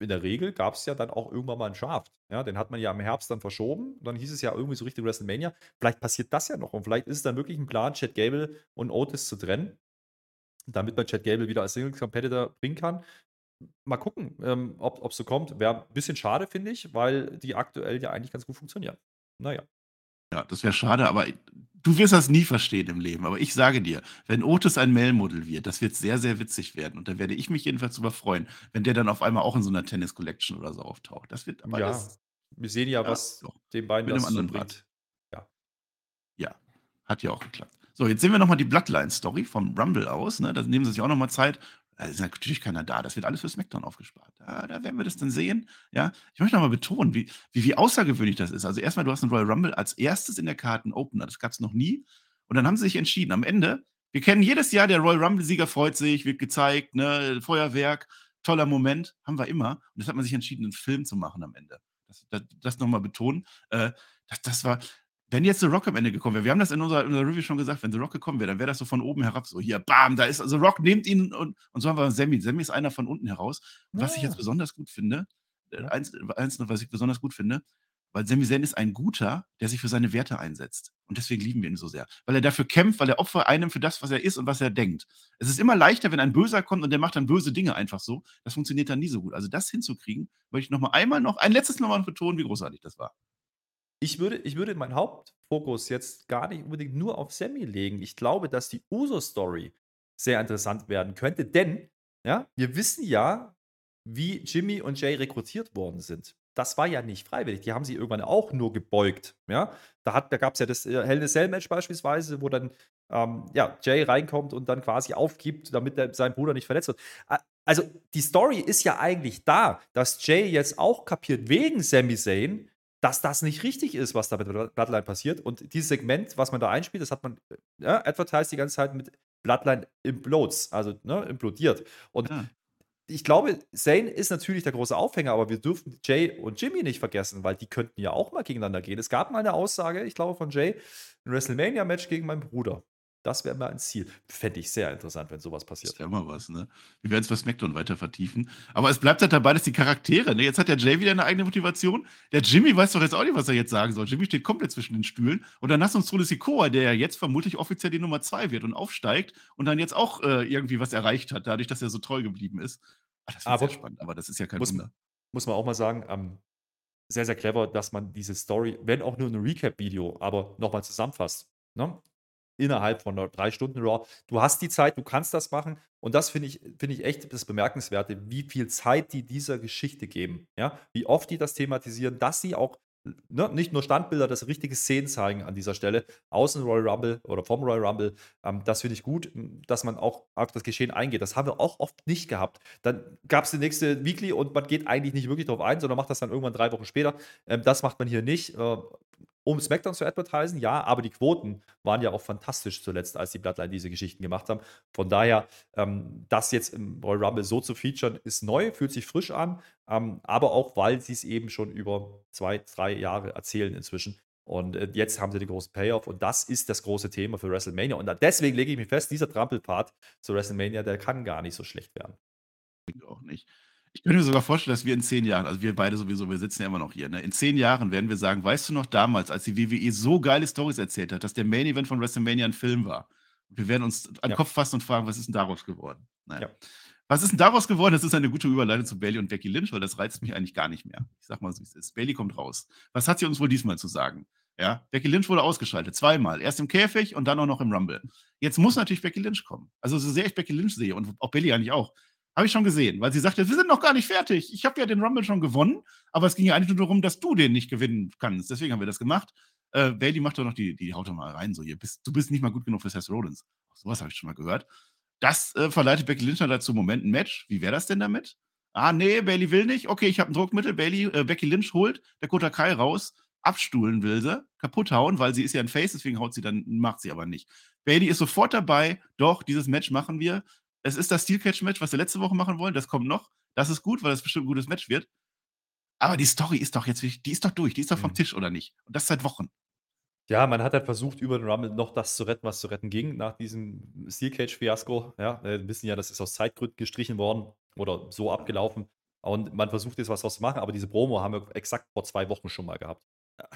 in der Regel gab es ja dann auch irgendwann mal einen Shaft. Ja, den hat man ja im Herbst dann verschoben. Dann hieß es ja irgendwie so richtig WrestleMania. Vielleicht passiert das ja noch und vielleicht ist es dann wirklich ein Plan, Chad Gable und Otis zu trennen damit man Chad Gable wieder als Single Competitor bringen kann mal gucken, ähm, ob es so kommt. Wäre ein bisschen schade, finde ich, weil die aktuell ja eigentlich ganz gut funktionieren. Naja. Ja, das wäre schade, aber du wirst das nie verstehen im Leben. Aber ich sage dir, wenn Otis ein Mail-Model wird, das wird sehr, sehr witzig werden. Und da werde ich mich jedenfalls drüber freuen, wenn der dann auf einmal auch in so einer Tennis-Collection oder so auftaucht. Das wird aber ja, das, wir sehen ja, ja was doch, den beiden das so bringt. Ja. ja, hat ja auch geklappt. So, jetzt sehen wir nochmal die Bloodline-Story vom Rumble aus. Ne? Da nehmen sie sich auch nochmal Zeit. Ist natürlich keiner da. Das wird alles für SmackDown aufgespart. Da, da werden wir das dann sehen. Ja, ich möchte noch mal betonen, wie, wie, wie außergewöhnlich das ist. Also erstmal, du hast einen Royal Rumble als erstes in der Karten Opener. Das gab es noch nie. Und dann haben sie sich entschieden. Am Ende, wir kennen jedes Jahr, der Royal Rumble-Sieger freut sich, wird gezeigt, ne, Feuerwerk, toller Moment, haben wir immer. Und das hat man sich entschieden, einen Film zu machen am Ende. Das, das, das nochmal betonen. Äh, das, das war, wenn jetzt The Rock am Ende gekommen wäre, wir haben das in unserer, in unserer Review schon gesagt, wenn The Rock gekommen wäre, dann wäre das so von oben herab, so hier, bam, da ist The Rock, nehmt ihn und, und so haben wir Sammy. Sammy ist einer von unten heraus. Und was ich jetzt Ja. besonders gut finde, äh, eins, eins noch, was ich besonders gut finde, weil Sami Zayn ist ein Guter, der sich für seine Werte einsetzt. Und deswegen lieben wir ihn so sehr. Weil er dafür kämpft, weil er Opfer einnimmt für das, was er ist und was er denkt. Es ist immer leichter, wenn ein Böser kommt und der macht dann böse Dinge einfach so. Das funktioniert dann nie so gut. Also das hinzukriegen, möchte ich noch mal einmal noch, ein letztes Mal betonen, wie großartig das war. Ich würde, ich würde meinen Hauptfokus jetzt gar nicht unbedingt nur auf Sammy legen. Ich glaube, dass die Uso-Story sehr interessant werden könnte, denn ja, wir wissen ja, wie Jimmy und Jay rekrutiert worden sind. Das war ja nicht freiwillig. Die haben sie irgendwann auch nur gebeugt. Ja? Da, da gab es ja das äh, Hell in a Cell Match beispielsweise, wo dann ähm, ja, Jay reinkommt und dann quasi aufgibt, damit der, sein Bruder nicht verletzt wird. Also die Story ist ja eigentlich da, dass Jay jetzt auch kapiert, wegen Sami Zayn, dass das nicht richtig ist, was da mit Bloodline passiert. Und dieses Segment, was man da einspielt, das hat man äh, ja, advertised die ganze Zeit mit Bloodline implodes, also ne, implodiert. Und Ja. ich glaube, Zayn ist natürlich der große Aufhänger, aber wir dürfen Jay und Jimmy nicht vergessen, weil die könnten ja auch mal gegeneinander gehen. Es gab mal eine Aussage, ich glaube, von Jay, ein WrestleMania-Match gegen meinen Bruder. Das wäre mal ein Ziel. Fände ich sehr interessant, wenn sowas Das passiert. wäre mal was, ne? Wir werden es bei SmackDown weiter vertiefen. Aber es bleibt halt dabei, dass die Charaktere, ne? Jetzt hat der Jay wieder eine eigene Motivation. Der Jimmy weiß doch jetzt auch nicht, was er jetzt sagen soll. Jimmy steht komplett zwischen den Stühlen. Und dann hast du uns Sikoa, der ja jetzt vermutlich offiziell die Nummer zwei wird und aufsteigt und dann jetzt auch äh, irgendwie was erreicht hat, dadurch, dass er so treu geblieben ist. Ach, das Aber- sehr spannend, aber das ist ja kein Muss, Wunder. muss man auch mal sagen, ähm, sehr, sehr clever, dass man diese Story, wenn auch nur ein Recap-Video, aber nochmal zusammenfasst. Ne? Innerhalb von drei Stunden Raw. Du hast die Zeit, du kannst das machen. Und das finde ich, finde ich echt das Bemerkenswerte, wie viel Zeit die dieser Geschichte geben. Ja? Wie oft die das thematisieren, dass sie auch ne, nicht nur Standbilder, das richtige Szenen zeigen an dieser Stelle, außen Royal Rumble oder vom Royal Rumble. Ähm, das finde ich gut, dass man auch auf das Geschehen eingeht. Das haben wir auch oft nicht gehabt. Dann gab es die nächste Weekly und man geht eigentlich nicht wirklich darauf ein, sondern macht das dann irgendwann drei Wochen später. Ähm, das macht man hier nicht. Äh, um SmackDown zu advertisen, ja, aber die Quoten waren ja auch fantastisch zuletzt, als die Bloodline diese Geschichten gemacht haben. Von daher, ähm, das jetzt im Royal Rumble so zu featuren, ist neu, fühlt sich frisch an, ähm, aber auch, weil sie es eben schon über zwei, drei Jahre erzählen inzwischen. Und äh, jetzt haben sie den großen Payoff und das ist das große Thema für WrestleMania. Und deswegen lege ich mich fest, dieser Trampelpfad zu WrestleMania, der kann gar nicht so schlecht werden. Ich auch nicht. Ich könnte mir sogar vorstellen, dass wir in zehn Jahren, also wir beide sowieso, wir sitzen ja immer noch hier, ne? in zehn Jahren werden wir sagen, weißt du noch damals, als die WWE so geile Stories erzählt hat, dass der Main Event von WrestleMania ein Film war? Wir werden uns an den Ja. Kopf fassen und fragen, was ist denn daraus geworden? Naja. Ja. Was ist denn daraus geworden? Das ist eine gute Überleitung zu Bailey und Becky Lynch, weil das reizt mich eigentlich gar nicht mehr. Ich sag mal, so wie es ist. Bailey kommt raus. Was hat sie uns wohl diesmal zu sagen? Ja, Becky Lynch wurde ausgeschaltet, zweimal. Erst im Käfig und dann auch noch im Rumble. Jetzt muss natürlich Becky Lynch kommen. Also, so sehr ich Becky Lynch sehe und auch Bailey eigentlich auch, habe ich schon gesehen, weil sie sagte, wir sind noch gar nicht fertig. Ich habe ja den Rumble schon gewonnen, aber es ging ja eigentlich nur darum, dass du den nicht gewinnen kannst. Deswegen haben wir das gemacht. Äh, Bailey macht doch noch die, die haut doch mal rein, so, ihr bist, du bist nicht mal gut genug für Seth Rollins. Sowas habe ich schon mal gehört. Das äh, verleitet Becky Lynch dazu, Moment, ein Match. Wie wäre das denn damit? Ah, nee, Bailey will nicht. Okay, ich habe ein Druckmittel. Bailey, äh, Becky Lynch holt Dakota Kai raus, abstuhlen will sie, kaputt hauen, weil sie ist ja ein Face, deswegen haut sie dann, macht sie aber nicht. Bailey ist sofort dabei. Doch, dieses Match machen wir. Es ist das Steel Catch Match, was wir letzte Woche machen wollen. Das kommt noch. Das ist gut, weil das bestimmt ein gutes Match wird. Aber die Story ist doch jetzt, die ist doch durch. Die ist doch vom Mhm. Tisch, oder nicht? Und das seit Wochen. Ja, man hat halt versucht, über den Rumble noch das zu retten, was zu retten ging, nach diesem Steel Cage-Fiasko. Ja, äh, wir wissen ja, das ist aus Zeitgründen gestrichen worden oder so abgelaufen. Und man versucht jetzt was draus zu machen, aber diese Promo haben wir exakt vor zwei Wochen schon mal gehabt.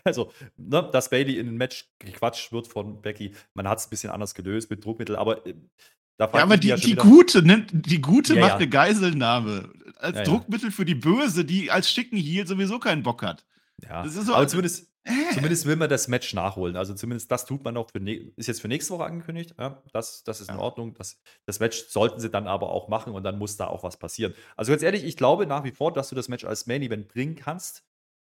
Also, ne, dass Bailey in ein Match gequatscht wird von Becky, man hat es ein bisschen anders gelöst mit Druckmittel, aber äh, da Ja, aber die, ja die Gute, nimmt, die Gute Ja, macht ja. eine Geiselnahme. Als. Druckmittel für die Böse, die als schicken Heel sowieso keinen Bock hat. Ja, Das ist so- aber zumindest, Äh. zumindest will man das Match nachholen. Also zumindest das tut man auch für ne ist jetzt für nächste Woche angekündigt. Ja, das, das ist in. Ordnung. Das, das Match sollten sie dann aber auch machen und dann muss da auch was passieren. Also ganz ehrlich, ich glaube nach wie vor, dass du das Match als Main Event bringen kannst.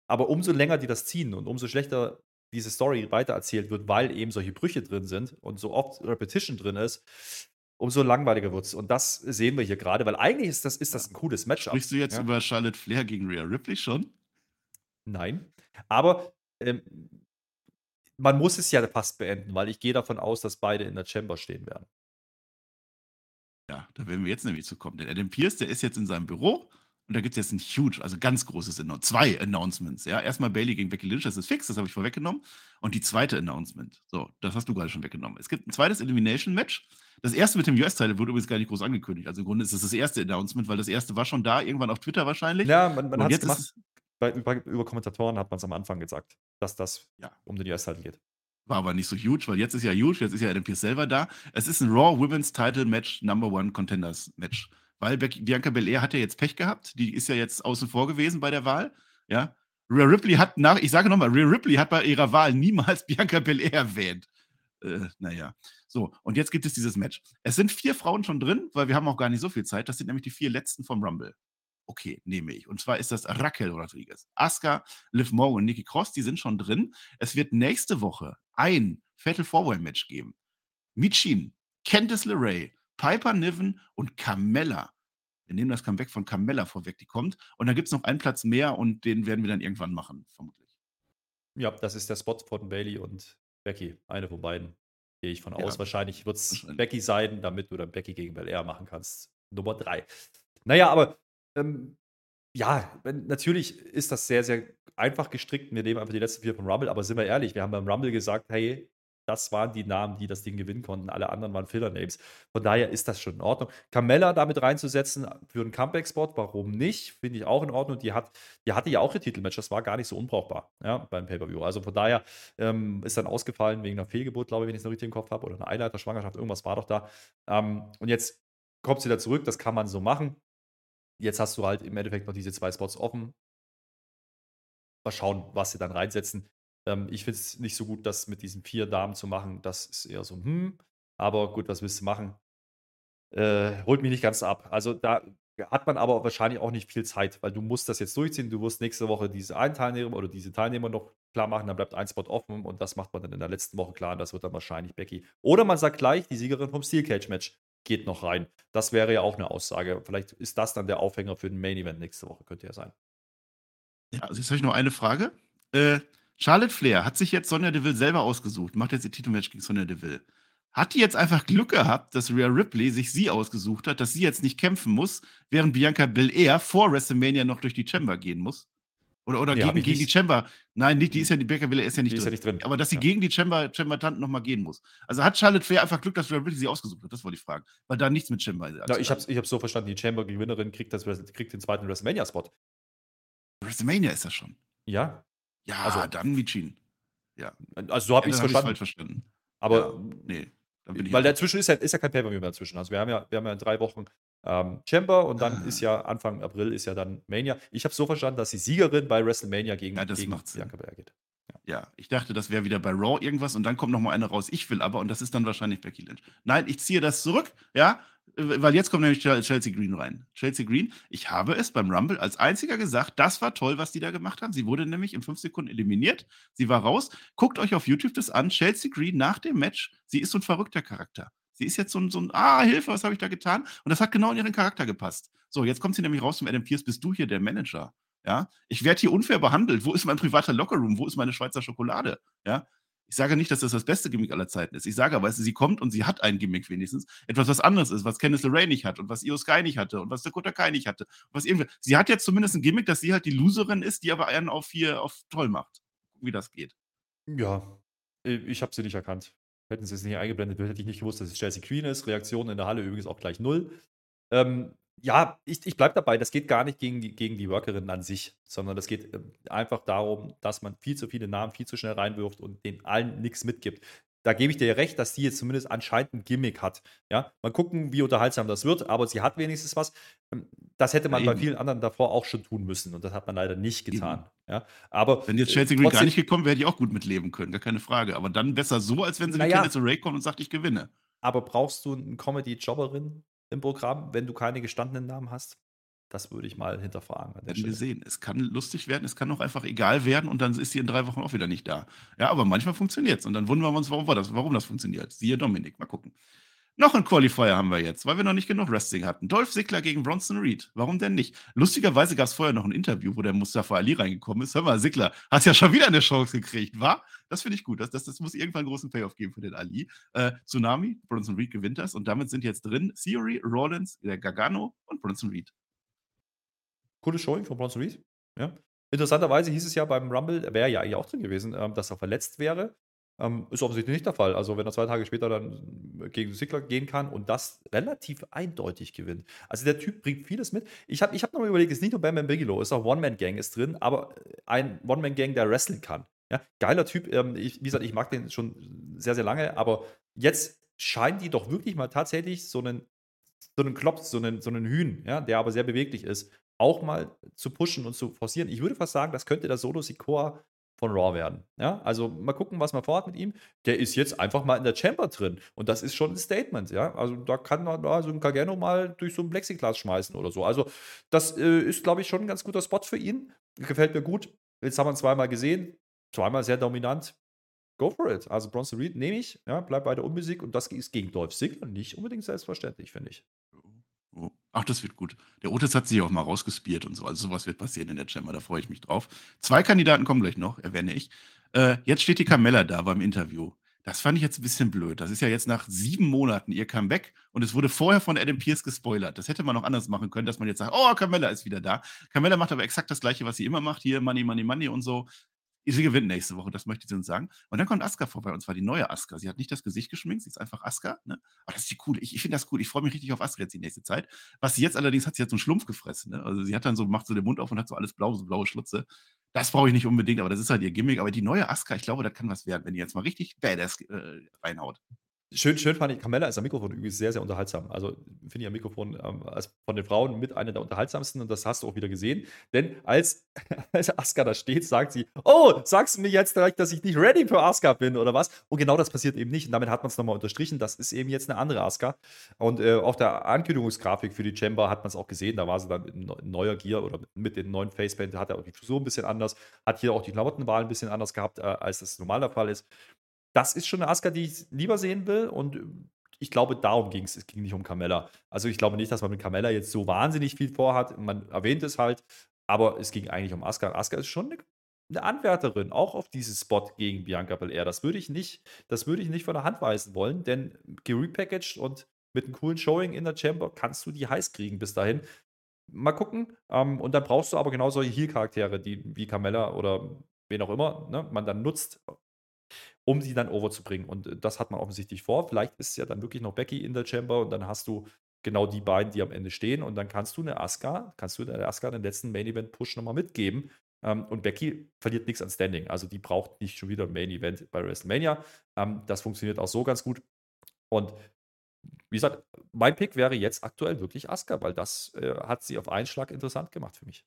Aber umso länger die das ziehen und umso schlechter diese Story weitererzählt wird, weil eben solche Brüche drin sind und so oft Repetition drin ist, umso langweiliger wird es. Und das sehen wir hier gerade, weil eigentlich ist das, ist das ein cooles Matchup. Sprichst du jetzt ja? über Charlotte Flair gegen Rhea Ripley schon? Nein. Aber ähm, man muss es ja fast beenden, weil ich gehe davon aus, dass beide in der Chamber stehen werden. Ja, da werden wir jetzt nämlich zu kommen. Denn Adam Pierce, der ist jetzt in seinem Büro Und da gibt es jetzt ein huge, also ganz großes Announcement. Zwei Announcements. Ja, erstmal Bailey gegen Becky Lynch, das ist fix, das habe ich vorweggenommen. Und die zweite Announcement. So, das hast du gerade schon weggenommen. Es gibt ein zweites Elimination-Match. Das erste mit dem US-Teil wurde übrigens gar nicht groß angekündigt. Also im Grunde ist es das erste Announcement, weil das erste war schon da, irgendwann auf Twitter wahrscheinlich. Ja, man, man hat es gemacht. Bei, über, über Kommentatoren hat man es am Anfang gesagt, dass das Ja. um den US-Titel geht. war aber nicht so huge, weil jetzt ist ja huge, jetzt ist ja Adam Pearce selber da. Es ist ein Raw Women's Title Match, Number One Contenders Match. Weil Bianca Belair hat ja jetzt Pech gehabt. Die ist ja jetzt außen vor gewesen bei der Wahl. Ja. Rhea Ripley hat nach, ich sage nochmal, Rhea Ripley hat bei ihrer Wahl niemals Bianca Belair erwähnt. Äh, naja. So, und jetzt gibt es dieses Match. Es sind vier Frauen schon drin, weil wir haben auch gar nicht so viel Zeit. Das sind nämlich die vier letzten vom Rumble. Okay, nehme ich. Und zwar ist das Raquel Rodriguez, Asuka, Liv Morgan und Nikki Cross, die sind schon drin. Es wird nächste Woche ein Fatal Four-Way Match geben. Michin, Candice LeRae, Piper Niven und Carmella. Wir nehmen das Comeback von Carmella vorweg, die kommt. Und dann gibt es noch einen Platz mehr und den werden wir dann irgendwann machen, vermutlich. Ja, das ist der Spot von Bailey und Becky. Eine von beiden. Gehe ich von Ja, aus. Wahrscheinlich wird es. Becky sein, damit du dann Becky gegen Belair machen kannst. Nummer drei. Naja, aber ähm, ja, natürlich ist das sehr, sehr einfach gestrickt. Wir nehmen einfach die letzten vier vom Rumble, aber sind wir ehrlich, wir haben beim Rumble gesagt, hey, das waren die Namen, die das Ding gewinnen konnten. Alle anderen waren Filler-Names. Von daher ist das schon in Ordnung. Carmella damit reinzusetzen für einen Comeback-Spot, warum nicht? Finde ich auch in Ordnung. Die, hat, die hatte ja auch ihr Titelmatch, das war gar nicht so unbrauchbar ja, beim Pay-Per-View. Also von daher ähm, ist dann ausgefallen wegen einer Fehlgeburt, glaube ich, wenn ich es noch richtig im Kopf habe, oder einer Eileiterschwangerschaft, irgendwas war doch da. Ähm, und jetzt kommt sie da zurück, das kann man so machen. Jetzt hast du halt im Endeffekt noch diese zwei Spots offen. Mal schauen, was sie dann reinsetzen. Ähm, ich finde es nicht so gut, das mit diesen vier Damen zu machen. Das ist eher so, hm, aber gut, was willst du machen? Äh, holt mich nicht ganz ab. Also da hat man aber wahrscheinlich auch nicht viel Zeit, weil du musst das jetzt durchziehen. Du wirst nächste Woche diese einen Teilnehmer oder diese Teilnehmer noch klar machen, dann bleibt ein Spot offen und das macht man dann in der letzten Woche klar und das wird dann wahrscheinlich Becky. Oder man sagt gleich, die Siegerin vom Steel Cage Match geht noch rein. Das wäre ja auch eine Aussage. Vielleicht ist das dann der Aufhänger für den Main Event nächste Woche, könnte ja sein. Ja, also jetzt habe ich noch eine Frage. Äh, Charlotte Flair hat sich jetzt Sonja Deville selber ausgesucht, macht jetzt ihr Titelmatch gegen Sonja Deville. Hat die jetzt einfach Glück gehabt, dass Rhea Ripley sich sie ausgesucht hat, dass sie jetzt nicht kämpfen muss, während Bianca Belair vor WrestleMania noch durch die Chamber gehen muss? Oder, oder hab gegen, gegen die. Chamber. Nein, nicht, die ist ja, die Bianca Belair ist ja nicht Die ist ja drin. nicht drin. Aber dass sie Ja. gegen die Chamber, Chamber-Tanten nochmal gehen muss. Also hat Charlotte Flair einfach Glück, dass Rhea Ripley sie ausgesucht hat? Das wollte ich fragen. Weil da nichts mit Chamber ist. Ja, ich habe ich hab's so verstanden, die Chamber-Gewinnerin kriegt, das, kriegt den zweiten WrestleMania-Spot. WrestleMania ist das schon. Ja, Ja, Also- dann Michin. also so habe Ja, ich es verstanden. falsch verstanden. Aber ja, nee, dann bin ich Weil einfach- dazwischen ist ja, ist ja kein Pay-Per-View mehr dazwischen. Also wir haben ja, wir haben ja in drei Wochen ähm, Chamber und dann Ah. ist ja Anfang April ist ja dann Mania. Ich habe so verstanden, dass die Siegerin bei WrestleMania gegen, Ja, das gegen. Bianca Belair geht. Ja, ich dachte, das wäre wieder bei Raw irgendwas und dann kommt noch mal eine raus. Ich will aber, und das ist dann wahrscheinlich Becky Lynch. Nein, ich ziehe das zurück, ja, weil jetzt kommt nämlich Chel- Chelsea Green rein. Chelsea Green, ich habe es beim Rumble als einziger gesagt, das war toll, was die da gemacht haben. Sie wurde nämlich in fünf Sekunden eliminiert. Sie war raus. Guckt euch auf YouTube das an. Chelsea Green nach dem Match, sie ist so ein verrückter Charakter. Sie ist jetzt so ein, so ein ah, Hilfe, was habe ich da getan? Und das hat genau in ihren Charakter gepasst. So, jetzt kommt sie nämlich raus zum Adam Pierce, bist du hier der Manager? Ja, ich werde hier unfair behandelt. Wo ist mein privater Lockerroom? Wo ist meine Schweizer Schokolade? Ja, ich sage nicht, dass das das beste Gimmick aller Zeiten ist. Ich sage aber, sie kommt und sie hat ein Gimmick wenigstens. Etwas, was anderes ist, was Candice LeRae nicht hat und was Io Sky nicht hatte und was Dakota Kai nicht hatte. Was irgendwie. Sie hat jetzt zumindest ein Gimmick, dass sie halt die Loserin ist, die aber einen auf hier auf toll macht. Wie das geht. Ja, äh, ich habe sie nicht erkannt. Hätten sie es nicht eingeblendet, hätte ich nicht gewusst, dass es Chelsea Queen ist. Reaktion in der Halle übrigens auch gleich null. Ähm, ja, ich, ich bleibe dabei, das geht gar nicht gegen die, gegen die Workerinnen an sich, sondern das geht ähm, einfach darum, dass man viel zu viele Namen viel zu schnell reinwirft und den allen nichts mitgibt. Da gebe ich dir recht, dass die jetzt zumindest anscheinend ein Gimmick hat. Ja, mal gucken, wie unterhaltsam das wird, aber sie hat wenigstens was. Ähm, Das hätte man Ja, bei vielen anderen davor auch schon tun müssen und das hat man leider nicht getan. Ja, aber Wenn jetzt äh, Chelsea Green gar nicht gekommen wäre, hätte ich auch gut mitleben können, gar keine Frage. Aber dann besser so, als wenn sie Naja. wie Candice LeRae kommt und sagt, ich gewinne. Aber brauchst du eine Comedy-Jobberin im Programm, wenn du keine gestandenen Namen hast? Das würde ich mal hinterfragen. An der Werden wir sehen. Es kann lustig werden, es kann auch einfach egal werden und dann ist sie in drei Wochen auch wieder nicht da. Ja, aber manchmal funktioniert es und dann wundern wir uns, warum, war das, warum das funktioniert. Siehe Dominik, mal gucken. Noch ein Qualifier haben wir jetzt, weil wir noch nicht genug Wrestling hatten. Dolph Ziggler gegen Bronson Reed. Warum denn nicht? Lustigerweise gab es vorher noch ein Interview, wo der Mustafa Ali reingekommen ist. Hör mal, Ziggler, hast ja schon wieder eine Chance gekriegt, wa? Das finde ich gut. Das, das, das muss irgendwann einen großen Payoff geben für den Ali. Äh, Tsunami, Bronson Reed gewinnt das und damit sind jetzt drin Theory, Rollins, der Gargano und Bronson Reed. cooles Showing von Bronson Reed. Ja. Interessanterweise hieß es ja beim Rumble, wäre ja eigentlich auch drin gewesen, ähm, dass er verletzt wäre. Ähm, ist offensichtlich nicht der Fall. Also, wenn er zwei Tage später dann gegen Sigler gehen kann und das relativ eindeutig gewinnt. Also, der Typ bringt vieles mit. Ich habe ich hab nochmal überlegt, es ist nicht nur Bam Bigelow, es ist auch One-Man-Gang ist drin, aber ein One-Man-Gang, der wrestling kann. Ja, geiler Typ. Ähm, ich, wie gesagt, ich mag den schon sehr, sehr lange, aber jetzt scheinen die doch wirklich mal tatsächlich so einen, so einen Klops, so einen, so einen Hühn, ja, der aber sehr beweglich ist, auch mal zu pushen und zu forcieren. Ich würde fast sagen, das könnte der Solo Sikoa von Raw werden. Ja, also mal gucken, was man vorhat mit ihm. Der ist jetzt einfach mal in der Chamber drin und das ist schon ein Statement. Ja, also da kann man da so ein Kageno mal durch so ein Plexiglas schmeißen oder so. Also das äh, ist, glaube ich, schon ein ganz guter Spot für ihn. Gefällt mir gut. Jetzt haben wir ihn zweimal gesehen, zweimal sehr dominant. Go for it. Also Bronson Reed nehme ich, ja, bleib bei der Unmusik und das ist gegen Dolph Ziggler nicht unbedingt selbstverständlich, finde ich. Ach, das wird gut. Der Otis hat sich auch mal rausgespielt und so. Also sowas wird passieren in der Chamber, da freue ich mich drauf. Zwei Kandidaten kommen gleich noch, erwähne ich. Äh, jetzt steht die Carmella da beim Interview. Das fand ich jetzt ein bisschen blöd. Das ist ja jetzt nach sieben Monaten ihr Comeback und es wurde vorher von Adam Pierce gespoilert. Das hätte man noch anders machen können, dass man jetzt sagt, oh, Carmella ist wieder da. Carmella macht aber exakt das Gleiche, was sie immer macht. Hier Money, Money, Money und so. Sie gewinnt nächste Woche, das möchte sie uns sagen. Und dann kommt Aska vorbei, und zwar die neue Aska. Sie hat nicht das Gesicht geschminkt, sie ist einfach Aska. Ne? Aber das ist die coole. Ich, ich finde das cool. Ich freue mich richtig auf Aska jetzt die nächste Zeit. Was sie jetzt allerdings hat, sie hat so einen Schlumpf gefressen. Ne? Also sie hat dann so, macht so den Mund auf und hat so alles blau, so blaue Schlutze. Das brauche ich nicht unbedingt, aber das ist halt ihr Gimmick. Aber die neue Aska, ich glaube, das kann was werden, wenn die jetzt mal richtig badass äh, reinhaut. Schön, schön fand ich, Carmella ist am Mikrofon übrigens sehr, sehr unterhaltsam. Also finde ich am Mikrofon ähm, als von den Frauen mit einer der unterhaltsamsten und das hast du auch wieder gesehen. Denn als, als Asuka da steht, sagt sie, oh, sagst du mir jetzt direkt, dass ich nicht ready für Asuka bin oder was? Und genau das passiert eben nicht und damit hat man es nochmal unterstrichen. Das ist eben jetzt eine andere Asuka. Und äh, auf der Ankündigungsgrafik für die Chamber hat man es auch gesehen, da war sie dann in, neuer Gear oder mit dem neuen Facepaint, hat er auch die Frisur ein bisschen anders, hat hier auch die Klamottenwahl ein bisschen anders gehabt, äh, als das normal der Fall ist das ist schon eine Asuka, die ich lieber sehen will. Und ich glaube, darum ging es. Es ging nicht um Carmella. Also ich glaube nicht, dass man mit Carmella jetzt so wahnsinnig viel vorhat. Man erwähnt es halt, aber es ging eigentlich um Asuka. Asuka ist schon eine, eine Anwärterin, auch auf diesen Spot gegen Bianca Belair. Das würde ich nicht, das würde ich nicht von der Hand weisen wollen, denn gerepackaged und mit einem coolen Showing in der Chamber kannst du die heiß kriegen bis dahin. Mal gucken. Ähm, und dann brauchst du aber genau solche Heal-Charaktere, die wie Carmella oder wen auch immer, ne, man dann nutzt, um sie dann overzubringen. Und äh, das hat man offensichtlich vor. Vielleicht ist ja dann wirklich noch Becky in der Chamber und dann hast du genau die beiden, die am Ende stehen. Und dann kannst du eine Asuka, kannst du der Asuka den letzten Main Event Push nochmal mitgeben. Ähm, und Becky verliert nichts an Standing. Also die braucht nicht schon wieder ein Main Event bei WrestleMania. Ähm, das funktioniert auch so ganz gut. Und wie gesagt, mein Pick wäre jetzt aktuell wirklich Asuka, weil das äh, hat sie auf einen Schlag interessant gemacht für mich.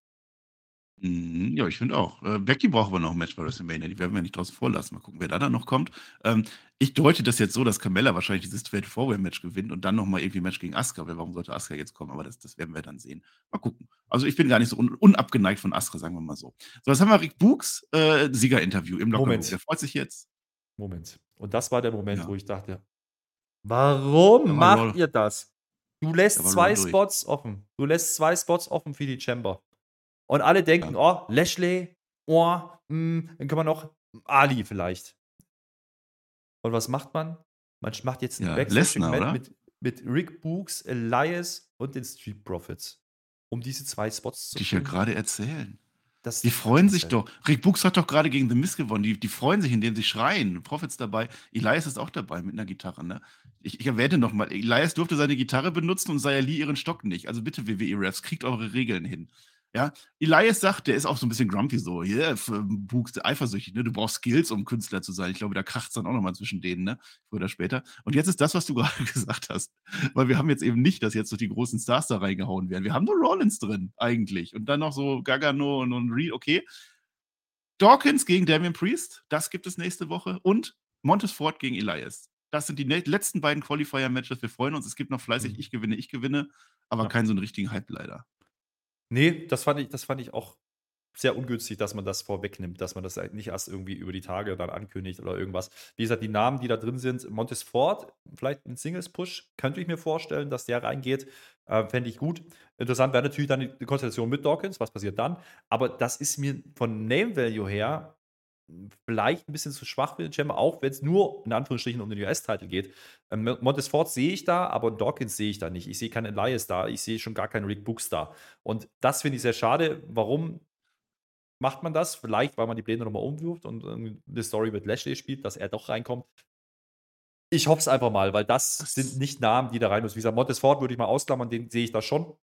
Mhm, ja, ich finde auch. Äh, Becky braucht aber noch ein Match bei WrestleMania. Die werden wir nicht draußen vorlassen. Mal gucken, wer da dann noch kommt. Ähm, ich deute das jetzt so, dass Carmella wahrscheinlich dieses Straight Forward Match gewinnt und dann nochmal irgendwie ein Match gegen Asuka. warum sollte Asuka jetzt kommen? Aber das, das werden wir dann sehen. Mal gucken. Also ich bin gar nicht so un unabgeneigt von Asuka, sagen wir mal so. So, jetzt haben wir Rick Books äh, Siegerinterview im Lockerroom. Moment. Der freut sich jetzt. Moment. Und das war der Moment, Ja. wo ich dachte, warum Da war macht ihr das? Du lässt Da war zwei durch. Spots offen. Du lässt zwei Spots offen für die Chamber. Und alle denken, oh, Lashley, oh, hm, dann können wir noch Ali vielleicht. Und was macht man? Man macht jetzt ein Ja, Lesnar, mit, mit Rick Books, Elias und den Street Profits. Um diese zwei Spots zu Die ich ja gerade erzählen. Das Die freuen sich doch. Rick Books hat doch gerade gegen The Miz gewonnen. Die, die freuen sich, indem sie schreien. Profits dabei. Elias ist auch dabei mit einer Gitarre. Ne? Ich, ich erwähne nochmal, Elias durfte seine Gitarre benutzen und Sayali ihren Stock nicht. Also bitte, WWE-Refs, kriegt eure Regeln hin. Ja, Elias sagt, der ist auch so ein bisschen grumpy so. Yeah, f- Books, eifersüchtig, ne? Du brauchst Skills, um Künstler zu sein. Ich glaube, da kracht es dann auch nochmal zwischen denen, ne? Früher oder später. Und jetzt ist das, was du gerade gesagt hast. Weil wir haben jetzt eben nicht, dass jetzt so die großen Stars da reingehauen werden. Wir haben nur Rollins drin, eigentlich. Und dann noch so Gargano und, und Reed, okay. Dawkins gegen Damian Priest, das gibt es nächste Woche. Und Montes Ford gegen Elias. Das sind die letzten beiden Qualifier-Matches. Wir freuen uns. Es gibt noch fleißig, Mhm. ich gewinne, ich gewinne, aber Ja. keinen so einen richtigen Hype leider. Nee, das fand ich, das fand ich auch sehr ungünstig, dass man das vorwegnimmt, dass man das halt nicht erst irgendwie über die Tage dann ankündigt oder irgendwas. Wie gesagt, die Namen, die da drin sind, Montes Ford, vielleicht ein Singles-Push, könnte ich mir vorstellen, dass der reingeht. Äh, Fände ich gut. Interessant wäre natürlich dann die Konstellation mit Dawkins, was passiert dann. Aber das ist mir von Name Value her vielleicht ein bisschen zu schwach für den Chamber, auch wenn es nur in Anführungsstrichen um den US-Titel geht. Ähm, Montesfort sehe ich da, aber Dawkins sehe ich da nicht. Ich sehe keinen Elias da, ich sehe schon gar keinen Rick Books da. Und das finde ich sehr schade. Warum macht man das? Vielleicht, weil man die Pläne nochmal umwirft und eine Story mit Lashley spielt, dass er doch reinkommt. Ich hoffe es einfach mal, weil das sind nicht Namen, die da rein müssen. Wie gesagt, Montesfort würde ich mal ausklammern, den sehe ich da schon.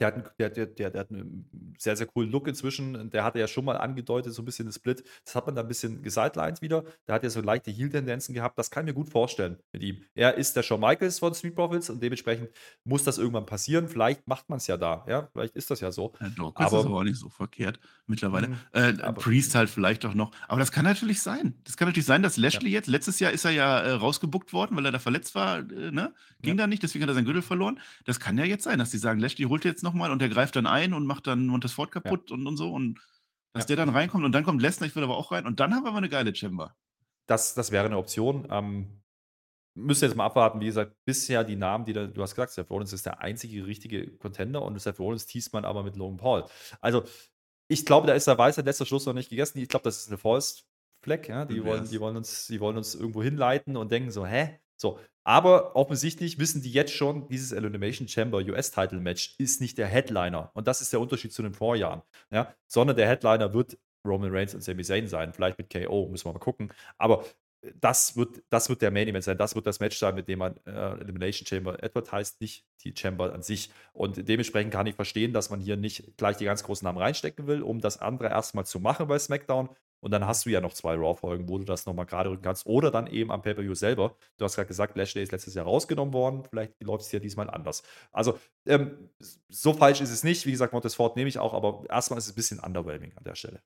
Der hat, einen, der, der, der, der, hat einen sehr, sehr coolen Look inzwischen. Der hatte ja schon mal angedeutet, so ein bisschen das Split. Das hat man dann ein bisschen gesidelined wieder. Der hat ja so leichte Heel-Tendenzen gehabt. Das kann ich mir gut vorstellen mit ihm. Er ist der Shawn Michaels von Street Profits und dementsprechend muss das irgendwann passieren. Vielleicht macht man es ja da. Ja, vielleicht ist das ja so. Ja, doch, das aber, ist aber auch nicht so verkehrt mittlerweile. Mhm. Äh, Priest halt vielleicht auch noch. Aber das kann natürlich sein. Das kann natürlich sein, dass Lashley ja. jetzt, letztes Jahr ist er ja äh, rausgebuckt worden, weil er da verletzt war. Äh, ne? Ging ja. da nicht, deswegen hat er seinen Gürtel verloren. Das kann ja jetzt sein, dass die sagen, Lashley holt jetzt noch nochmal und der greift dann ein und macht dann Montesfort kaputt ja. und, und so. Und dass ja. der dann reinkommt und dann kommt Lesnar, ich würde aber auch rein und dann haben wir aber eine geile Chamber. Das, das wäre eine Option. Ähm, müsst ihr jetzt mal abwarten. Wie gesagt, bisher die Namen, die da, du hast gesagt, Seth Rollins ist der einzige richtige Contender und Seth Rollins teast man aber mit Logan Paul. Also, ich glaube, da ist der weiße letzter Schluss noch nicht gegessen. Ich glaube, das ist eine False Fleck. Ja? Die, wollen, die, wollen uns, die wollen uns irgendwo hinleiten und denken so, hä? So, aber offensichtlich wissen die jetzt schon, dieses Elimination Chamber US-Title Match ist nicht der Headliner. Und das ist der Unterschied zu den Vorjahren. Ja? Sondern der Headliner wird Roman Reigns und Sami Zayn sein. Vielleicht mit KO, müssen wir mal gucken. Aber das wird, das wird der Main Event sein. Das wird das Match sein, mit dem man äh, Elimination Chamber advertised, nicht die Chamber an sich. Und dementsprechend kann ich verstehen, dass man hier nicht gleich die ganz großen Namen reinstecken will, um das andere erstmal zu machen bei SmackDown, und dann hast du ja noch zwei Raw-Folgen, wo du das nochmal gerade rücken kannst. Oder dann eben am Pay-Per-View selber. Du hast gerade gesagt, Lashley ist letztes Jahr rausgenommen worden. Vielleicht läuft es ja diesmal anders. Also, ähm, so falsch ist es nicht. Wie gesagt, Montesfort nehme ich auch, aber erstmal ist es ein bisschen underwhelming an der Stelle.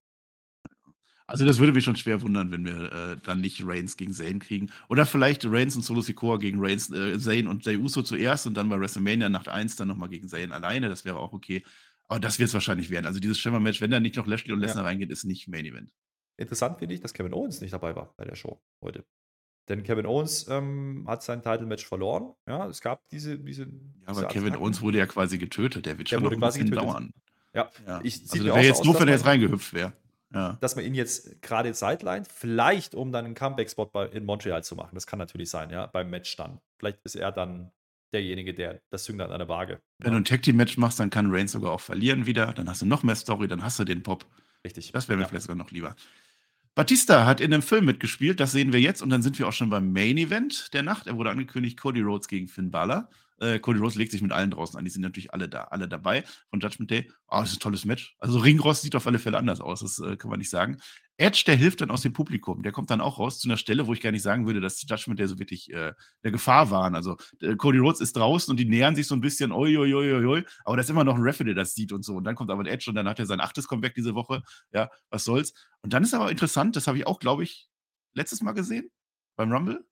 Also, das würde mich schon schwer wundern, wenn wir äh, dann nicht Reigns gegen Zane kriegen. Oder vielleicht Reigns und Solo Sikoa gegen Reigns, äh, Zane und Jey Uso zuerst und dann bei WrestleMania Nacht 1 dann nochmal gegen Zane alleine. Das wäre auch okay. Aber das wird es wahrscheinlich werden. Also, dieses Shimmer-Match, wenn da nicht noch Lashley und Lesnar ja. reingeht, ist nicht Main Event. Interessant finde ich, dass Kevin Owens nicht dabei war bei der Show heute. Denn Kevin Owens ähm, hat sein Title-Match verloren. Ja, es gab diese. diese ja, aber diese Kevin Owens wurde ja quasi getötet. Der wird schon der noch ein bisschen getötet. dauern. Ja, ja. Ich, also wäre jetzt doof, wenn er jetzt reingehüpft wäre. Ja. Dass man ihn jetzt gerade sidelined, vielleicht um dann einen Comeback-Spot in Montreal zu machen. Das kann natürlich sein, ja, beim Match dann. Vielleicht ist er dann derjenige, der das Zünglein an der Waage. Wenn ja. du ein Tag-Team-Match machst, dann kann Reigns sogar auch verlieren wieder. Dann hast du noch mehr Story, dann hast du den Pop. Richtig. Das wäre mir ja. vielleicht sogar noch lieber. Batista hat in einem Film mitgespielt, das sehen wir jetzt und dann sind wir auch schon beim Main Event der Nacht. Er wurde angekündigt, Cody Rhodes gegen Finn Balor. Äh, Cody Rhodes legt sich mit allen draußen an, die sind natürlich alle da, alle dabei von Judgment Day. Oh, das ist ein tolles Match. Also Ringrost sieht auf alle Fälle anders aus, das äh, kann man nicht sagen. Edge, der hilft dann aus dem Publikum. Der kommt dann auch raus zu einer Stelle, wo ich gar nicht sagen würde, dass Judgment Day so wirklich äh, der Gefahr waren. Also äh, Cody Rhodes ist draußen und die nähern sich so ein bisschen, oi, oi, oi, oi. aber da ist immer noch ein Referee, der das sieht und so. Und dann kommt aber Edge und dann hat er sein achtes Comeback diese Woche. Ja, was soll's. Und dann ist aber interessant, das habe ich auch, glaube ich, letztes Mal gesehen beim Rumble.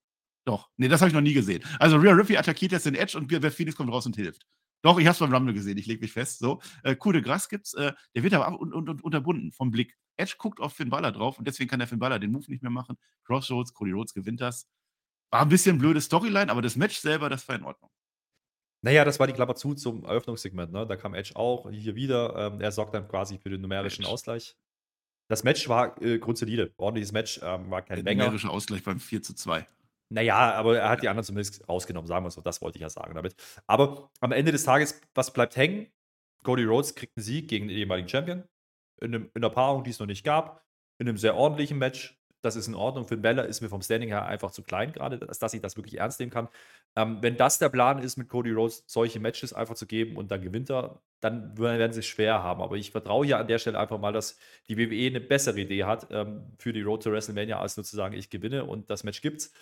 Doch, nee, das habe ich noch nie gesehen. Also Rhea Ripley attackiert jetzt den Edge und Beth Phoenix kommt raus und hilft. Doch, ich habe es beim Rumble gesehen, ich lege mich fest. So, äh, Coup de Gras gibt's, äh, der wird aber ab und, und, und, unterbunden vom Blick. Edge guckt auf Finn Balor drauf und deswegen kann der Finn Balor den Move nicht mehr machen. Crossroads, Cody Rhodes gewinnt das. War ein bisschen blöde Storyline, aber das Match selber, das war in Ordnung. Naja, das war die Klammer zu zum Eröffnungssegment. Ne? Da kam Edge auch hier wieder. Ähm, er sorgt dann quasi für den numerischen Edge. Ausgleich. Das Match war äh, grundsolide. Ordentliches Match, ähm, war kein Der numerische Ausgleich beim 4 zu 2. Naja, aber er hat die anderen zumindest rausgenommen, sagen wir es so. Das wollte ich ja sagen damit. Aber am Ende des Tages, was bleibt hängen? Cody Rhodes kriegt einen Sieg gegen den ehemaligen Champion. In, einem, in einer Paarung, die es noch nicht gab. In einem sehr ordentlichen Match das ist in Ordnung. Für den Beller ist mir vom Standing her einfach zu klein, gerade, dass, dass ich das wirklich ernst nehmen kann. Ähm, wenn das der Plan ist, mit Cody Rhodes solche Matches einfach zu geben und dann gewinnt er, dann werden sie es schwer haben. Aber ich vertraue hier an der Stelle einfach mal, dass die WWE eine bessere Idee hat ähm, für die Road to WrestleMania, als nur zu sagen, ich gewinne und das Match gibt's.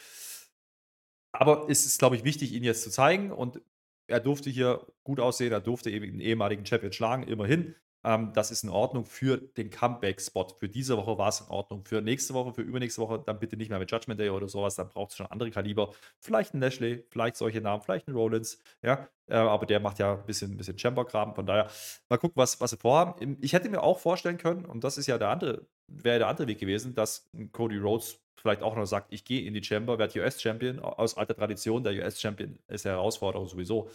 Aber es ist, glaube ich, wichtig, ihn jetzt zu zeigen und er durfte hier gut aussehen, er durfte eben den ehemaligen Champion schlagen, immerhin. Ähm, das ist in Ordnung für den Comeback-Spot. Für diese Woche war es in Ordnung. Für nächste Woche, für übernächste Woche, dann bitte nicht mehr mit Judgment Day oder sowas. Dann braucht es schon andere Kaliber. Vielleicht ein Lashley, vielleicht solche Namen, vielleicht ein Rollins. Ja, äh, aber der macht ja ein bisschen, ein bisschen Chamber-Graben. Von daher, mal gucken, was, was sie vorhaben. Ich hätte mir auch vorstellen können, und das ist ja der andere, wäre der andere Weg gewesen, dass Cody Rhodes vielleicht auch noch sagt, ich gehe in die Chamber, werde US-Champion. Aus alter Tradition, der US-Champion ist eine Herausforderung sowieso.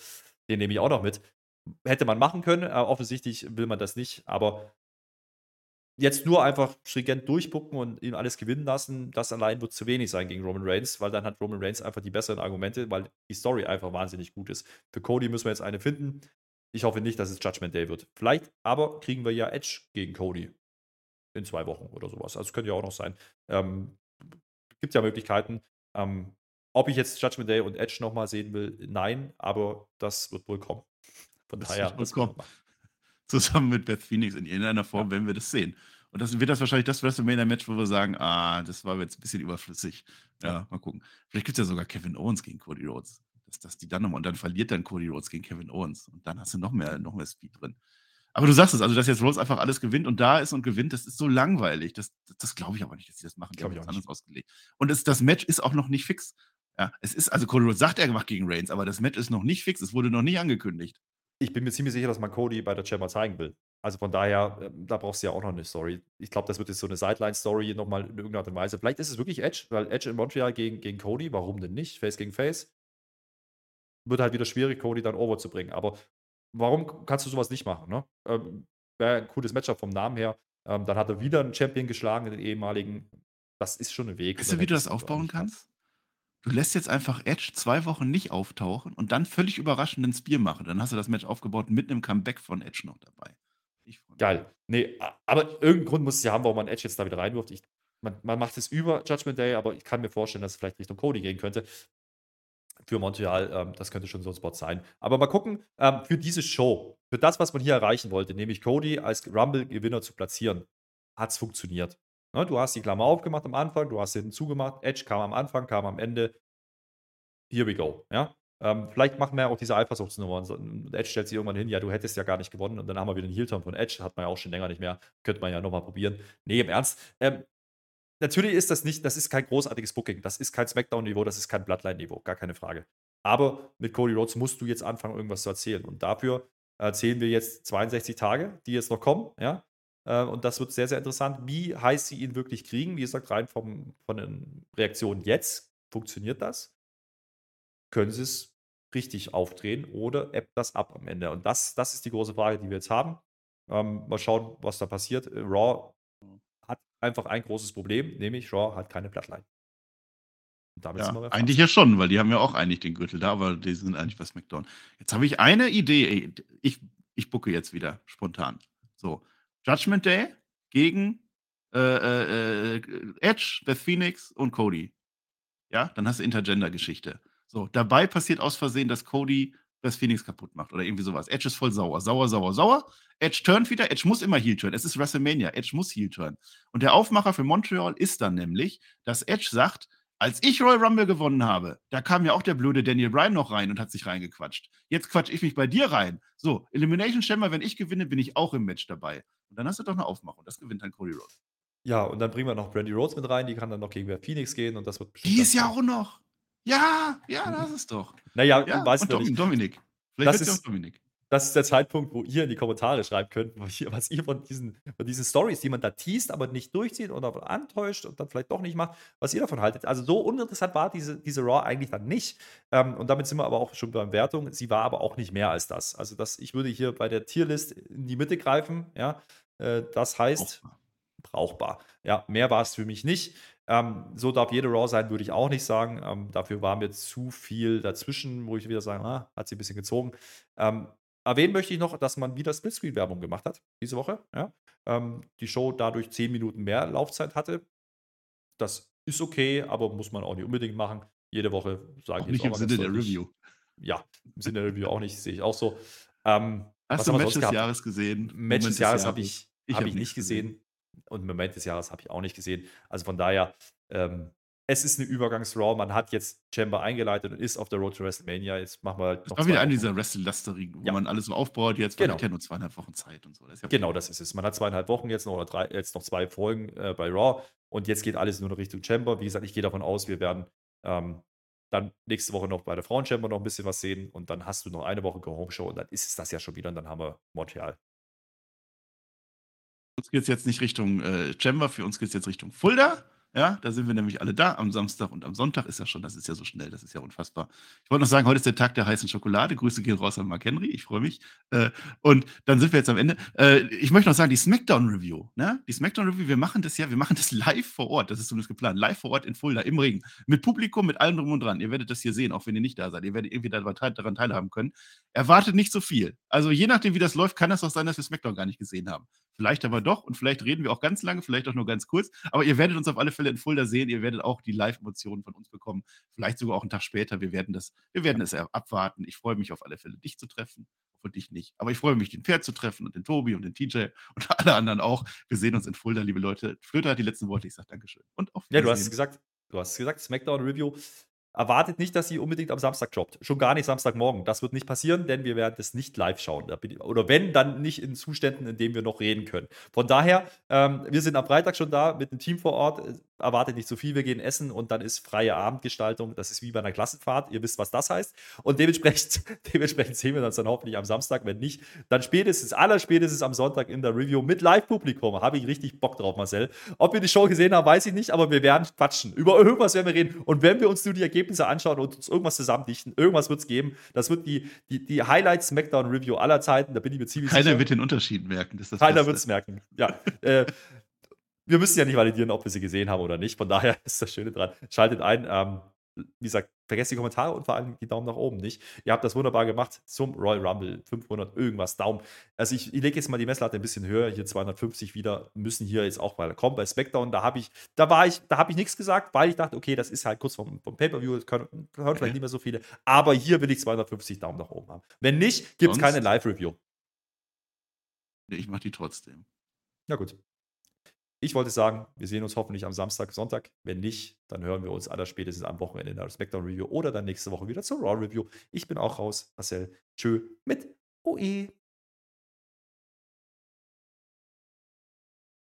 Den nehme ich auch noch mit hätte man machen können. Äh, offensichtlich will man das nicht, aber jetzt nur einfach stringent durchbucken und ihm alles gewinnen lassen, das allein wird zu wenig sein gegen Roman Reigns, weil dann hat Roman Reigns einfach die besseren Argumente, weil die Story einfach wahnsinnig gut ist. Für Cody müssen wir jetzt eine finden. Ich hoffe nicht, dass es Judgment Day wird. Vielleicht aber kriegen wir ja Edge gegen Cody in zwei Wochen oder sowas. Also könnte ja auch noch sein. Ähm, gibt ja Möglichkeiten. Ähm, ob ich jetzt Judgment Day und Edge nochmal sehen will, nein, aber das wird wohl kommen. Von das daher. Wird kommen. Zusammen mit Beth Phoenix in irgendeiner Form, ja. wenn wir das sehen. Und das wird das wahrscheinlich das WrestleMania-Match, wo wir sagen, ah, das war jetzt ein bisschen überflüssig. Ja, ja. mal gucken. Vielleicht gibt es ja sogar Kevin Owens gegen Cody Rhodes. Dass, dass die dann nochmal, und dann verliert dann Cody Rhodes gegen Kevin Owens. Und dann hast du noch mehr, noch mehr Speed drin. Aber du sagst es, also dass jetzt Rhodes einfach alles gewinnt und da ist und gewinnt, das ist so langweilig. Das, das, das glaube ich aber nicht, dass sie das machen. Die haben das anders ausgelegt. Und es, das Match ist auch noch nicht fix. Ja, es ist, also Cody Rhodes sagt, er gemacht gegen Reigns, aber das Match ist noch nicht fix, es wurde noch nicht angekündigt. Ich bin mir ziemlich sicher, dass man Cody bei der Chamber zeigen will. Also von daher, ähm, da brauchst du ja auch noch eine Story. Ich glaube, das wird jetzt so eine Sideline-Story nochmal in irgendeiner Art und Weise. Vielleicht ist es wirklich Edge, weil Edge in Montreal gegen, gegen Cody, warum denn nicht? Face gegen Face. Wird halt wieder schwierig, Cody dann over zu bringen. Aber warum kannst du sowas nicht machen? Ne? Ähm, Wäre ein cooles Matchup vom Namen her. Ähm, dann hat er wieder einen Champion geschlagen, den ehemaligen. Das ist schon ein Weg. Weißt du, wie du das aufbauen kannst? Du lässt jetzt einfach Edge zwei Wochen nicht auftauchen und dann völlig überraschend ein Spear machen. Dann hast du das Match aufgebaut mit einem Comeback von Edge noch dabei. Geil. Nee, aber irgendeinen Grund muss es ja haben, warum man Edge jetzt da wieder reinwirft. Ich, man, man macht es über Judgment Day, aber ich kann mir vorstellen, dass es vielleicht Richtung Cody gehen könnte. Für Montreal, ähm, das könnte schon so ein Spot sein. Aber mal gucken, ähm, für diese Show, für das, was man hier erreichen wollte, nämlich Cody als Rumble-Gewinner zu platzieren, hat es funktioniert. Ne, du hast die Klammer aufgemacht am Anfang, du hast sie zugemacht. Edge kam am Anfang, kam am Ende. Here we go. Ja? Ähm, vielleicht machen wir auch diese Eifersuchtsnummer. Und Edge stellt sich irgendwann hin, ja, du hättest ja gar nicht gewonnen. Und dann haben wir wieder einen Heel-Turn von Edge. Hat man ja auch schon länger nicht mehr. Könnte man ja nochmal probieren. Nee, im Ernst. Ähm, natürlich ist das nicht, das ist kein großartiges Booking. Das ist kein Smackdown-Niveau, das ist kein Bloodline-Niveau. Gar keine Frage. Aber mit Cody Rhodes musst du jetzt anfangen, irgendwas zu erzählen. Und dafür erzählen wir jetzt 62 Tage, die jetzt noch kommen. Ja? Äh, und das wird sehr, sehr interessant, wie heiß sie ihn wirklich kriegen. Wie gesagt, rein vom, von den Reaktionen jetzt funktioniert das. Können sie es richtig aufdrehen oder ebbt das ab am Ende? Und das, das ist die große Frage, die wir jetzt haben. Ähm, mal schauen, was da passiert. Äh, Raw einfach ein großes Problem, nämlich Raw hat keine Bloodline. Ja, eigentlich ja schon, weil die haben ja auch eigentlich den Gürtel da, aber die sind eigentlich bei SmackDown. Jetzt habe ich eine Idee. Ich, ich bucke jetzt wieder spontan. So, Judgment Day gegen äh, äh, äh, Edge, Beth Phoenix und Cody. Ja, dann hast du Intergender-Geschichte. So, dabei passiert aus Versehen, dass Cody Beth Phoenix kaputt macht oder irgendwie sowas. Edge ist voll sauer, sauer, sauer, sauer. Edge turnt wieder. Edge muss immer Heel turn. Es ist WrestleMania. Edge muss Heel turn. Und der Aufmacher für Montreal ist dann nämlich, dass Edge sagt, als ich Royal Rumble gewonnen habe, da kam ja auch der blöde Daniel Bryan noch rein und hat sich reingequatscht. Jetzt quatsch ich mich bei dir rein. So, Elimination Chamber, wenn ich gewinne, bin ich auch im Match dabei. Und dann hast du doch eine Aufmachung. Das gewinnt dann Cody Rhodes. Ja, und dann bringen wir noch Brandy Rhodes mit rein. Die kann dann noch gegen Phoenix gehen und das wird Die ist ja auch noch. Ja, ja, das ist doch. Naja, ja, weiß und nicht. Dominik. Vielleicht das ist, auch Dominik das ist der Zeitpunkt, wo ihr in die Kommentare schreiben könnt, was ihr von diesen, von diesen Stories, die man da teast, aber nicht durchzieht oder antäuscht und dann vielleicht doch nicht macht, was ihr davon haltet. Also so uninteressant war diese, diese Raw eigentlich dann nicht. Ähm, und damit sind wir aber auch schon beim Wertung. Sie war aber auch nicht mehr als das. Also das, ich würde hier bei der Tierlist in die Mitte greifen. Ja, äh, das heißt brauchbar. brauchbar. Ja, mehr war es für mich nicht. Ähm, so darf jede Raw sein, würde ich auch nicht sagen. Ähm, dafür war mir zu viel dazwischen, wo ich wieder sagen, ah, hat sie ein bisschen gezogen. Ähm, Erwähnen möchte ich noch, dass man wieder Splitscreen-Werbung gemacht hat diese Woche. Ja? Ähm, die Show dadurch 10 Minuten mehr Laufzeit hatte. Das ist okay, aber muss man auch nicht unbedingt machen. Jede Woche sage ich Nicht im Sinne der Review. Ja, im Sinne der Review auch nicht, sehe ich auch so. Ähm, Hast du Match des Jahres gesehen? Match des Jahres habe ich, ich, hab ich nicht gesehen. gesehen. Und Moment des Jahres habe ich auch nicht gesehen. Also von daher, ähm, es ist eine Übergangs-Raw. Man hat jetzt Chamber eingeleitet und ist auf der Road to WrestleMania. Jetzt machen wir halt Das war wieder eine dieser Wrestle-Lasterigen, wo ja. man alles so aufbaut. Jetzt genau. ja nur zweieinhalb Wochen Zeit und so. Das ja genau, das ist es. Man hat zweieinhalb Wochen jetzt noch oder drei, jetzt noch zwei Folgen äh, bei Raw und jetzt geht alles nur noch Richtung Chamber. Wie gesagt, ich gehe davon aus, wir werden ähm, dann nächste Woche noch bei der Frauen-Chamber noch ein bisschen was sehen und dann hast du noch eine Woche Go-Home-Show und dann ist es das ja schon wieder und dann haben wir Montreal. Uns geht es jetzt nicht Richtung äh, Chamber, für uns geht es jetzt Richtung Fulda. Ja, da sind wir nämlich alle da. Am Samstag und am Sonntag ist ja schon, das ist ja so schnell, das ist ja unfassbar. Ich wollte noch sagen, heute ist der Tag der heißen Schokolade. Grüße gehen raus an Mark Henry, ich freue mich. Äh, und dann sind wir jetzt am Ende. Äh, ich möchte noch sagen, die Smackdown-Review, ne? Die Smackdown-Review, wir machen das ja, wir machen das live vor Ort. Das ist zumindest geplant. Live vor Ort in Fulda, im Ring. Mit Publikum, mit allem drum und dran. Ihr werdet das hier sehen, auch wenn ihr nicht da seid. Ihr werdet irgendwie daran teilhaben können. Erwartet nicht so viel. Also je nachdem, wie das läuft, kann das auch sein, dass wir Smackdown gar nicht gesehen haben. Vielleicht aber doch und vielleicht reden wir auch ganz lange, vielleicht auch nur ganz kurz. Aber ihr werdet uns auf alle Fälle in Fulda sehen. Ihr werdet auch die Live-Emotionen von uns bekommen. Vielleicht sogar auch einen Tag später. Wir werden das, wir werden es abwarten. Ich freue mich auf alle Fälle, dich zu treffen. Und dich nicht. Aber ich freue mich, den Pferd zu treffen und den Tobi und den TJ und alle anderen auch. Wir sehen uns in Fulda, liebe Leute. Flöter hat die letzten Worte. Ich sage Dankeschön. Und auf Ja, du hast es gesagt. Du hast es gesagt, Smackdown Review erwartet nicht, dass sie unbedingt am Samstag droppt. Schon gar nicht Samstagmorgen. Das wird nicht passieren, denn wir werden das nicht live schauen. Oder wenn, dann nicht in Zuständen, in denen wir noch reden können. Von daher, ähm, wir sind am Freitag schon da mit dem Team vor Ort erwartet nicht zu viel, wir gehen essen und dann ist freie Abendgestaltung. Das ist wie bei einer Klassenfahrt. Ihr wisst, was das heißt. Und dementsprechend, dementsprechend sehen wir uns dann hoffentlich am Samstag. Wenn nicht, dann spätestens, allerspätestens am Sonntag in der Review mit Live-Publikum. Habe ich richtig Bock drauf, Marcel. Ob wir die Show gesehen haben, weiß ich nicht, aber wir werden quatschen. Über irgendwas werden wir reden. Und wenn wir uns nur die Ergebnisse anschauen und uns irgendwas zusammendichten, irgendwas wird es geben. Das wird die, die, die Highlights Smackdown Review aller Zeiten. Da bin ich mir ziemlich Keiner sicher. wird den Unterschied merken. Keiner wird es merken. Ja. äh, wir müssen ja nicht validieren, ob wir sie gesehen haben oder nicht. Von daher ist das Schöne dran. Schaltet ein. Ähm, wie gesagt, vergesst die Kommentare und vor allem die Daumen nach oben nicht. Ihr habt das wunderbar gemacht zum Royal Rumble. 500 irgendwas Daumen. Also ich, ich lege jetzt mal die Messlatte ein bisschen höher. Hier 250 wieder müssen hier jetzt auch mal kommen. Bei SmackDown, da habe ich, da war ich, da habe ich nichts gesagt, weil ich dachte, okay, das ist halt kurz vom, vom Pay-Per-View, hören vielleicht nicht mehr so viele. Aber hier will ich 250 Daumen nach oben haben. Wenn nicht, gibt es keine Live-Review. Ich mache die trotzdem. Na gut. Ich wollte sagen, wir sehen uns hoffentlich am Samstag, Sonntag. Wenn nicht, dann hören wir uns aller spätestens am Wochenende in der Spectrum Review oder dann nächste Woche wieder zur Raw Review. Ich bin auch raus. Marcel, tschö mit OE.